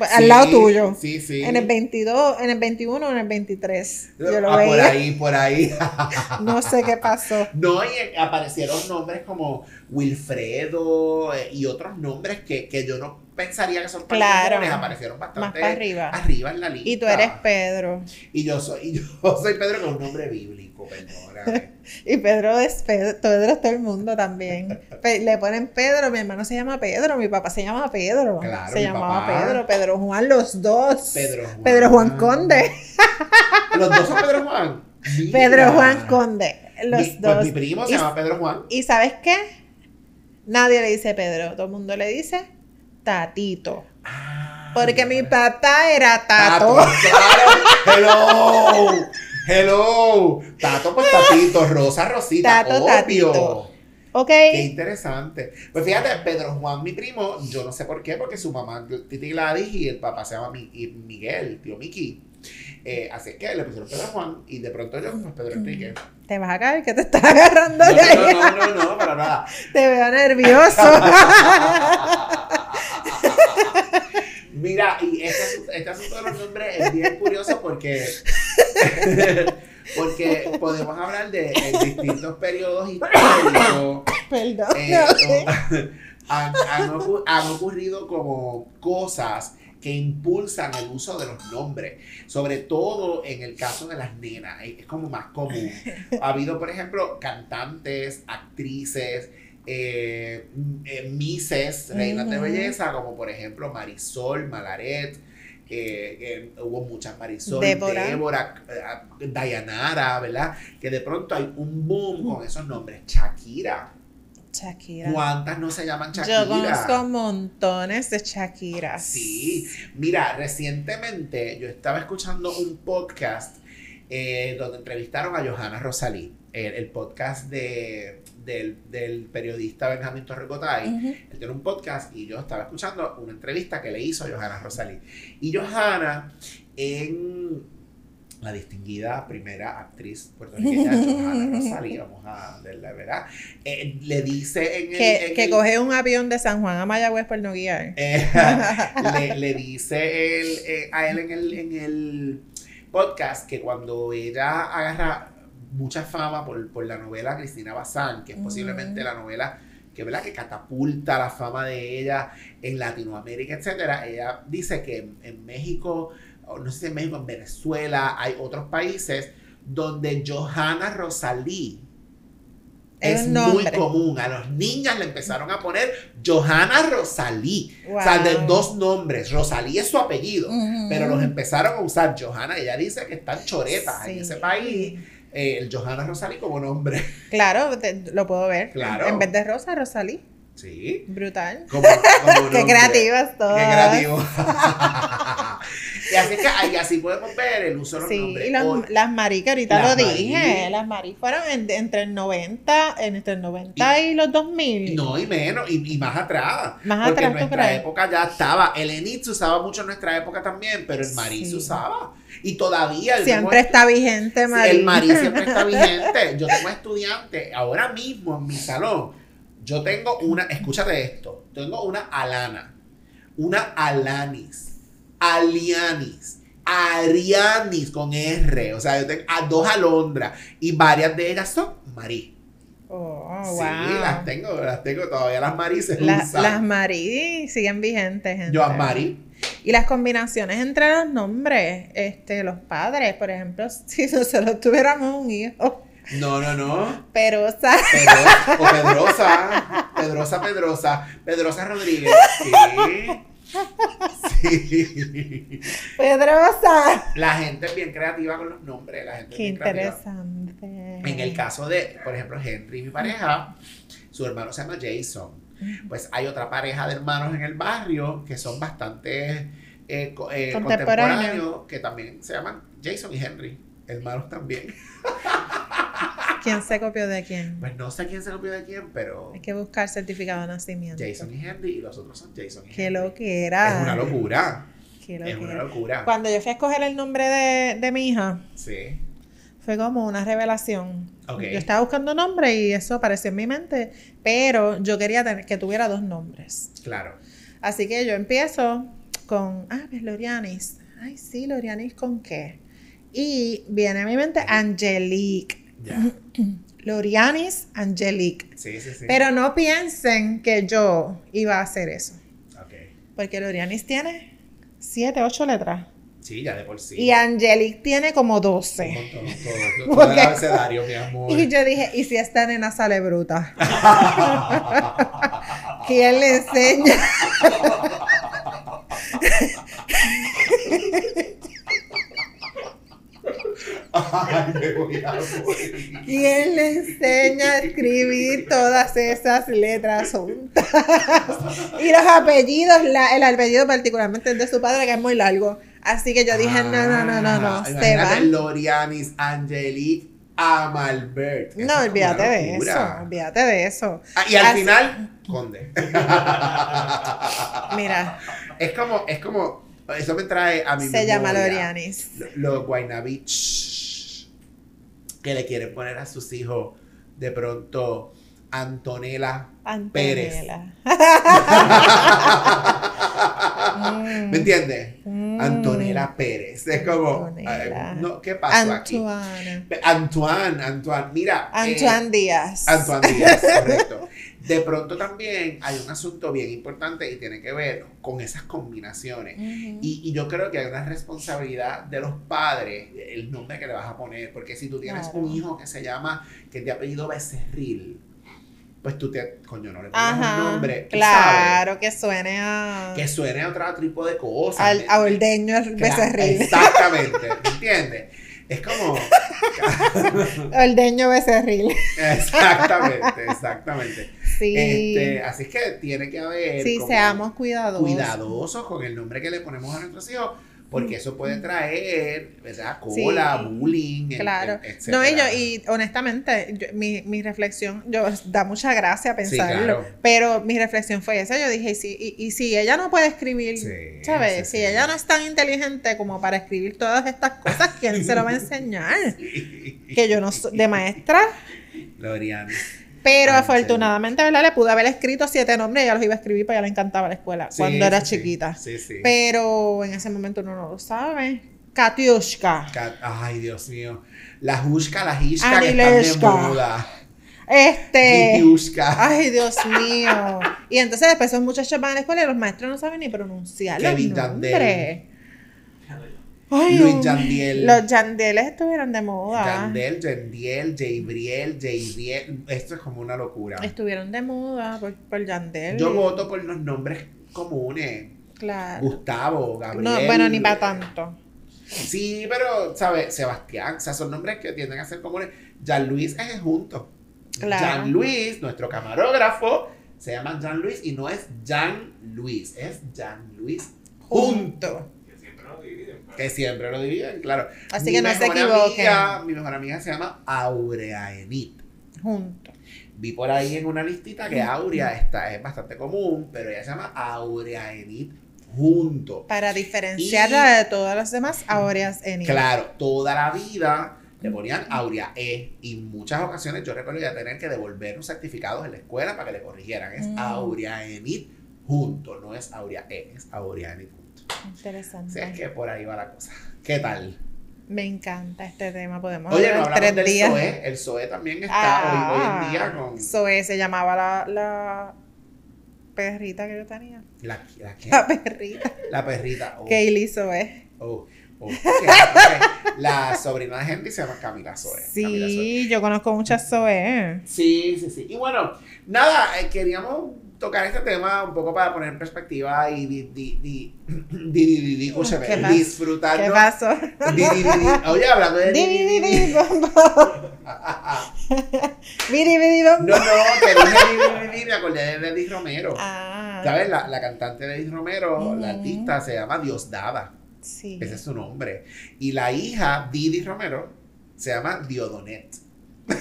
Al lado tuyo. Sí, sí. En el 22, en el 21 o en el 23. Yo lo ah, veía. Por ahí, por ahí. no sé qué pasó. No, y aparecieron nombres como Wilfredo eh, y otros nombres que, que yo no pensaría que son claro, aparecieron bastante más arriba. arriba en la lista. Y tú eres Pedro. Y yo soy, y yo soy Pedro con un nombre bíblico, perdóname. y Pedro es Pedro, Pedro es todo el mundo también. Le ponen Pedro, mi hermano se llama Pedro, mi papá se llama Pedro. Claro, se llamaba Pedro, Pedro Juan, los dos. Pedro Juan. Pedro Juan Conde. los dos son Pedro Juan. Pedro Juan Conde. Los dos. Pues mi primo se llama Pedro Juan. ¿Y sabes qué? Nadie le dice Pedro, todo el mundo le dice Tatito. Ah, Porque mi papá era Tato. Tato claro. Hello. Hello. Tato, pues Tatito. Rosa, Rosita. Tato, obvio. Tatito. Ok. Qué interesante. Pues fíjate, Pedro Juan, mi primo, yo no sé por qué, porque su mamá Titi Gladys y el papá se llama Miguel, tío Miki. Eh, así que le pusieron Pedro Juan y de pronto yo, pues Pedro Enrique. Te vas a caer que te estás agarrando no, no, no, no, no, para nada. Te veo nervioso. Mira, y este, este, asunto de los nombres es bien curioso porque, porque podemos hablar de, distintos periodos históricos. Perdón. Eh, han, han, ocurrido como cosas que impulsan el uso de los nombres, sobre todo en el caso de las nenas, es como más común. Ha habido, por ejemplo, cantantes, actrices, eh, eh, Mises, reinas de belleza, como por ejemplo Marisol, Malaret, hubo muchas Marisol, Débora, eh, Dayanara, ¿verdad? Que de pronto hay un boom con esos nombres. Shakira. Shakira. ¿Cuántas no se llaman Shakira? Yo conozco montones de Shakira. Sí. Mira, recientemente yo estaba escuchando un podcast donde entrevistaron a Johanna Rosalí, el podcast de del, periodista Benjamín Torrecotay. Él tiene un podcast y yo estaba escuchando una entrevista que le hizo Johanna Rosalí. Y Johanna, en la distinguida primera actriz puertorriqueña, Johanna Rosalí, vamos a verla, ¿verdad? Eh, le dice en el... Que, coge un avión de San Juan a Mayagüez por no guiar. Eh, le, dice él, eh, a él en el, en el podcast que cuando ella agarra mucha fama por, la novela Cristina Bazán, que es posiblemente la novela que, ¿verdad? que catapulta la fama de ella en Latinoamérica, etcétera. Ella dice que en, México, no sé si en México, en Venezuela, hay otros países donde Johanna Rosalí es, muy común. A los niñas le empezaron a poner Johanna Rosalí. O sea, de dos nombres. Rosalí es su apellido. Pero los empezaron a usar Johanna. Ella dice que están choretas en ese país eh, el Johanna Rosalí como nombre. Claro, lo puedo ver. Claro. En vez de Rosa, Rosalí. Sí. Brutal. Como, Qué creativas todas. Qué creativo. y así que así podemos ver el uso de los sí, nombres. y las Marí, que ahorita lo dije. Las Marí fueron entre el 90, entre el 90 y, los 2000. No, y menos, y, más atrás. Más porque atrás, en nuestra época ya estaba. El Enid se usaba mucho en nuestra época también, pero el Marí se usaba. Y todavía. Siempre está vigente, Marí. El Marí siempre está vigente. Yo tengo estudiantes ahora mismo en mi salón yo tengo una, escúchate esto, tengo una Alana, una Alanis, Alianis, Arianis con R, o sea, yo tengo a dos Alondras y varias de ellas son Marí. Oh, sí, las tengo, las tengo todavía las Marí se Las Marí siguen vigentes, gente. Yo a Marí. Y las combinaciones entre los nombres, este, los padres, por ejemplo, si nosotros tuviéramos un hijo. No, no, no. Perosa. Pedrosa. O Pedrosa. Pedrosa, Pedrosa. Pedrosa Rodríguez. Sí. Sí. Pedrosa. La gente es bien creativa con los nombres. La gente Qué es bien creativa. interesante. En el caso de, por ejemplo, Henry, mi pareja, su hermano se llama Jason. Pues hay otra pareja de hermanos en el barrio que son bastante eh, co- eh, Contemporáneos. que también se llaman Jason y Henry. Hermanos también. ¿Quién se copió de quién? Pues no sé quién se copió de quién, pero Hay que buscar certificado de nacimiento. Jason y Henry y los otros son Jason y Qué Henry. lo que era. Es una locura. Qué Es una locura. Cuando yo fui a escoger el nombre de, de mi hija, Sí. Fue como una revelación. Yo estaba buscando nombre y eso apareció en mi mente, pero yo quería tener, que tuviera dos nombres. Claro. Así que yo empiezo con, ah, pues Lorianis. Ay, sí, Lorianis con qué. Y viene a mi mente Angelique. Ya. Lorianis Angelique. Sí, sí, sí. Pero no piensen que yo iba a hacer eso. Ok. Porque Lorianis tiene siete, ocho letras. Sí, ya de por sí. Y Angelique tiene como Un 12. montón, todo, el abecedario, mi amor. Y yo dije, ¿y si esta nena sale bruta? ¿Quién le enseña? Ay, me voy a morir. ¿Quién le enseña a escribir todas esas letras juntas? Y los apellidos, la- el apellido particularmente el de su padre, que es muy largo. Así que yo dije, no, no, no, no, no, Ah, se van. Lorianis, Angelique, Amalbert. No, olvídate de eso, olvídate de eso. Ah, y al Así- final, Conde. Mira, es como, es como, eso me trae a mi se llama Lorianis. lo- Los Guaynabich que le quieren poner a sus hijos de pronto Antonella Pérez. Mm. ¿Me entiendes? Mm. Antonella Pérez. Es como, Antonella. no, ¿qué pasó aquí? Antoine. Antoine, Antoine, mira. eh, Antoine Díaz. Antoine Díaz, correcto. De pronto también hay un asunto bien importante y tiene que ver con esas combinaciones. Y, y yo creo que hay una responsabilidad de los padres, el nombre que le vas a poner, porque si tú tienes Claro. un hijo que se llama, que es de apellido Becerril, pues tú te, coño, no le pones Ajá. un nombre, claro, que suene a, que suene a otro tipo de cosas. al, ¿me- a ordeño becerril. Exactamente, ¿me entiendes? Es como, Ordeño becerril. exactamente, exactamente. Sí. Este, así es que tiene que haber sí, seamos cuidadosos. cuidadosos con el nombre que le ponemos a nuestros hijos, porque eso puede traer, ¿verdad? Cola, Sí. bullying, et- Claro. et- No, y yo, y honestamente, yo- mi, mi reflexión, yo da mucha gracia Sí, pensarlo, claro. pero mi reflexión fue esa. Yo dije, y si, y, y si ella no puede escribir, Sí, ¿sabes? sí, si sí. ella no es tan inteligente como para escribir todas estas cosas, ¿quién se lo va a enseñar? Que yo no soy de maestra. Lorian. Pero Ay, afortunadamente, ¿verdad? Le pude haber escrito siete nombres y ella los iba a escribir, a ella le encantaba la escuela Sí, cuando era sí, sí. chiquita. Sí, sí. Pero en ese momento uno no lo sabe. Katiushka. Ay, Dios mío. La Jushka, la Hishka que están de moda. Este. Kitiushka. Ay, Dios mío. Y entonces después esos muchachos van a la escuela y los maestros no saben ni pronunciar los Kevin nombres. Ay, Luis Yandiel. Los Yandeles estuvieron de moda. Yandel, Yandiel, Jabriel, Jabriel. Esto es como una locura. Estuvieron de moda por, por Yandel. Yo voto por los nombres comunes. Claro. Gustavo, Gabriel. No, bueno, ni para tanto. Sí, pero, ¿sabes? Sebastián, o sea, son nombres que tienden a ser comunes. Jean Luis es junto. Claro. Jean Luis, nuestro camarógrafo, se llama Jean Luis y no es Jean Luis, es Jean Luis junto siempre nos dividen. pero- Que siempre lo dividen, claro. Así Mi que no se equivoquen. amiga- mi mejor amiga se llama Aurea Enid. Junto. Vi por ahí en una listita que Aurea está, es bastante común, pero ella se llama Aurea Enid junto. Para diferenciarla de todas las demás aureas en Claro, toda la vida le ponían Aurea E y muchas ocasiones yo recuerdo ya tener que devolver los certificados en la escuela para que le corrigieran. Es Mm. Aurea Enid junto, no es Aurea E, es Aurea Enid junto. Interesante. Así es que por ahí va la cosa. ¿Qué tal? Me encanta este tema. Podemos Oye, no hablar hablamos tres del días. SOE. El SOE también está Ah, hoy, hoy en día con... Zoe se llamaba la, la perrita que yo tenía. ¿La, la qué? La perrita. La perrita. Oh. Hizo Zoe. Oh. oh La sobrina de Henry se llama Camila Zoe. Sí, yo conozco muchas Zoe. Sí, sí, sí. Y bueno, nada, eh, queríamos tocar este tema un poco para poner en perspectiva y di, di, di, di, di, di, disfrutar. ¿Qué pasó? Oye, hablando de No, no, que dije me acordé de Edith Romero. Ah. ¿Sabes? La, la cantante de Edith Romero, la artista, se llama Diosdada. Sí. Ese es su nombre. Y la hija, Didi Romero, se llama Diodonet.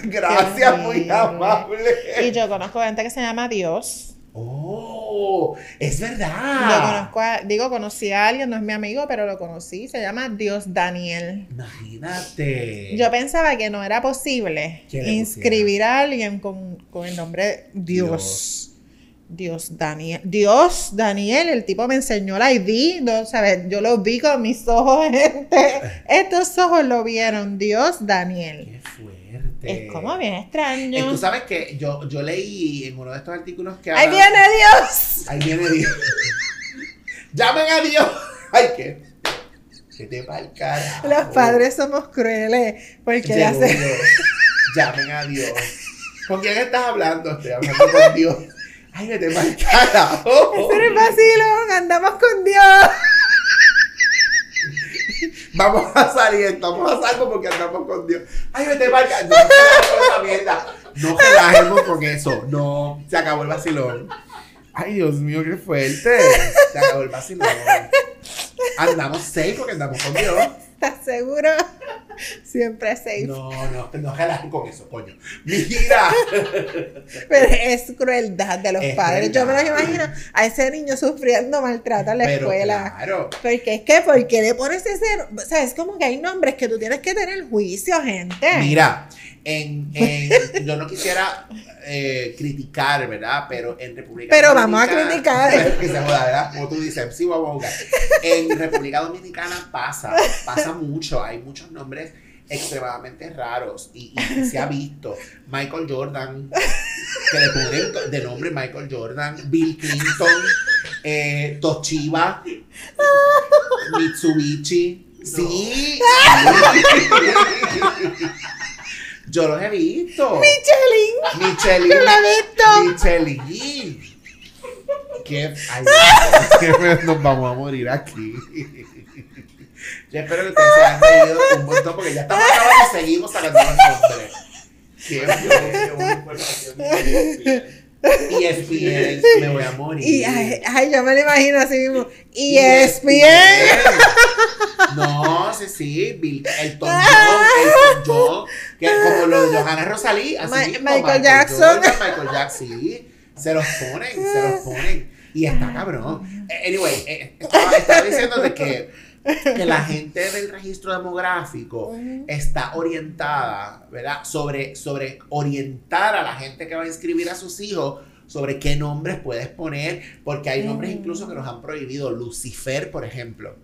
Gracias, muy amable. Y yo conozco gente que se llama Dios. Oh, es verdad. Lo conozco, digo, conocí a alguien, no es mi amigo, pero lo conocí, se llama Dios Daniel. Imagínate. Yo pensaba que no era posible inscribir a alguien con, el nombre Dios. Dios. Daniel. Dios Daniel, el tipo me enseñó la ID, no, ¿sabes? Yo lo vi con mis ojos, gente. Estos ojos lo vieron, Dios Daniel. Qué Es como bien extraño. Eh, tú sabes que yo, yo leí en uno de estos artículos que. ¡Ahí viene Dios! Ahí viene Dios. ¡Llamen a Dios! ¡Ay, qué! Que te va el carajo. Los padres somos crueles. Porque ya se. Llamen a Dios. ¿Con quién estás hablando? Estoy hablando con Dios. ¡Ay, que te va el carajo! Ese es vacilón. Andamos con Dios. Vamos a salir, estamos a salvo porque andamos con Dios. Ay, vete marca. No, esa mierda. No relajemos con eso. No, se acabó el vacilón. Ay, Dios mío, qué fuerte. Se acabó el vacilón. Andamos safe porque andamos con Dios. ¿Estás seguro? Siempre safe. No, no, no relajen con eso, coño. Mira. Pero es crueldad de los padres. Yo me lo imagino a ese niño sufriendo maltrato en la escuela. Claro. Porque es que, ¿por qué le pones ese? O sea, es como que hay nombres que tú tienes que tener juicio, gente. Mira, en, yo no quisiera eh, criticar, ¿verdad? Pero en República Pero vamos a criticar. Que se joda, ¿verdad? Como tú dices, sí, vamos a jugar. En República Dominicana pasa, pasa mucho. Hay muchos nombres extremadamente raros y, se ha visto. Michael Jordan, que le ponen de nombre Michael Jordan, Bill Clinton, eh, Toshiba, Mitsubishi. Sí. Yo los he visto. Michelin. Michelin. Yo lo he visto. Michelin. ¿Qué? Ay, nos vamos a morir aquí. Yo espero que ustedes se hayan reído un montón porque ya estamos acabando y seguimos sacando los nombres. Qué bueno. Y ESPN, me voy a morir. Y, ay, yo me lo imagino así mismo. Y ESPN. No, sí, sí. Bill, el Tom John, el Tom John, que como lo de Johanna Rosalí, así mismo, Michael, Michael Jackson. Michael Jackson, sí. Se los ponen, se los ponen. Y está cabrón. Anyway, eh, estaba, estaba diciendo de que que la gente del registro demográfico está orientada, ¿verdad? Sobre, sobre orientar a la gente que va a inscribir a sus hijos sobre qué nombres puedes poner, porque hay nombres incluso que nos han prohibido. Lucifer, por ejemplo.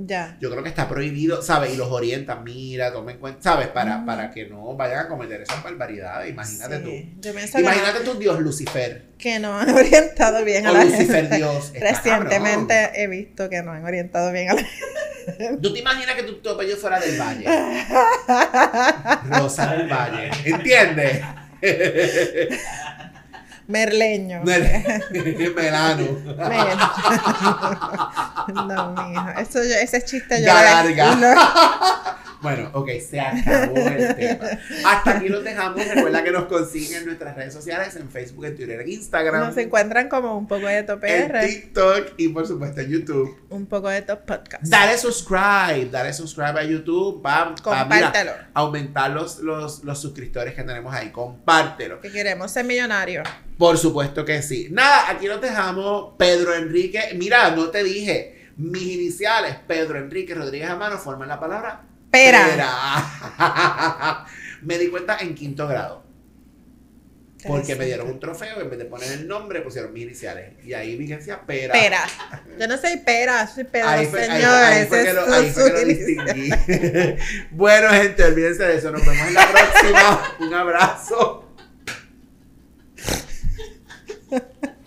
Ya. Yo creo que está prohibido, ¿sabes? Y los orientan, mira, tomen cuenta, ¿sabes? Para, para que no vayan a cometer esas barbaridades. Imagínate tú. Imagínate tu Dios Lucifer. Que no han orientado bien a la Lucifer Dios. Recientemente he visto que no han orientado bien a la gente. ¿Tú te imaginas que tu, tu apellido fuera del Valle? Rosa del Valle. ¿Entiendes? Merleño. Melano. no, mijo. Eso ese chiste yo larga. Bueno, ok, se acabó el tema. Hasta aquí los dejamos. Recuerda que nos consiguen en nuestras redes sociales, en Facebook, en Twitter, en Instagram. Nos encuentran como un poco de Top En TikTok y por supuesto en YouTube. Un poco de Top Podcast. Dale subscribe, dale subscribe a YouTube. Va, Compártelo. aumentar los, los, los suscriptores que tenemos ahí. Compártelo. Que queremos ser millonarios. Por supuesto que sí. Nada, aquí nos dejamos. Pedro Enrique. Mira, no te dije. Mis iniciales, Pedro Enrique Rodríguez Amaro, forman la palabra Pera. Pera. me di cuenta en quinto grado. Porque me dieron un trofeo y en vez de poner el nombre pusieron mis iniciales. Y ahí vi que decía pera. Pera. Yo no soy pera, soy pera. Ahí fue, señores, ahí, ahí fue ahí fue que lo distinguí. bueno, gente, olvídense de eso. Nos vemos en la próxima. un abrazo.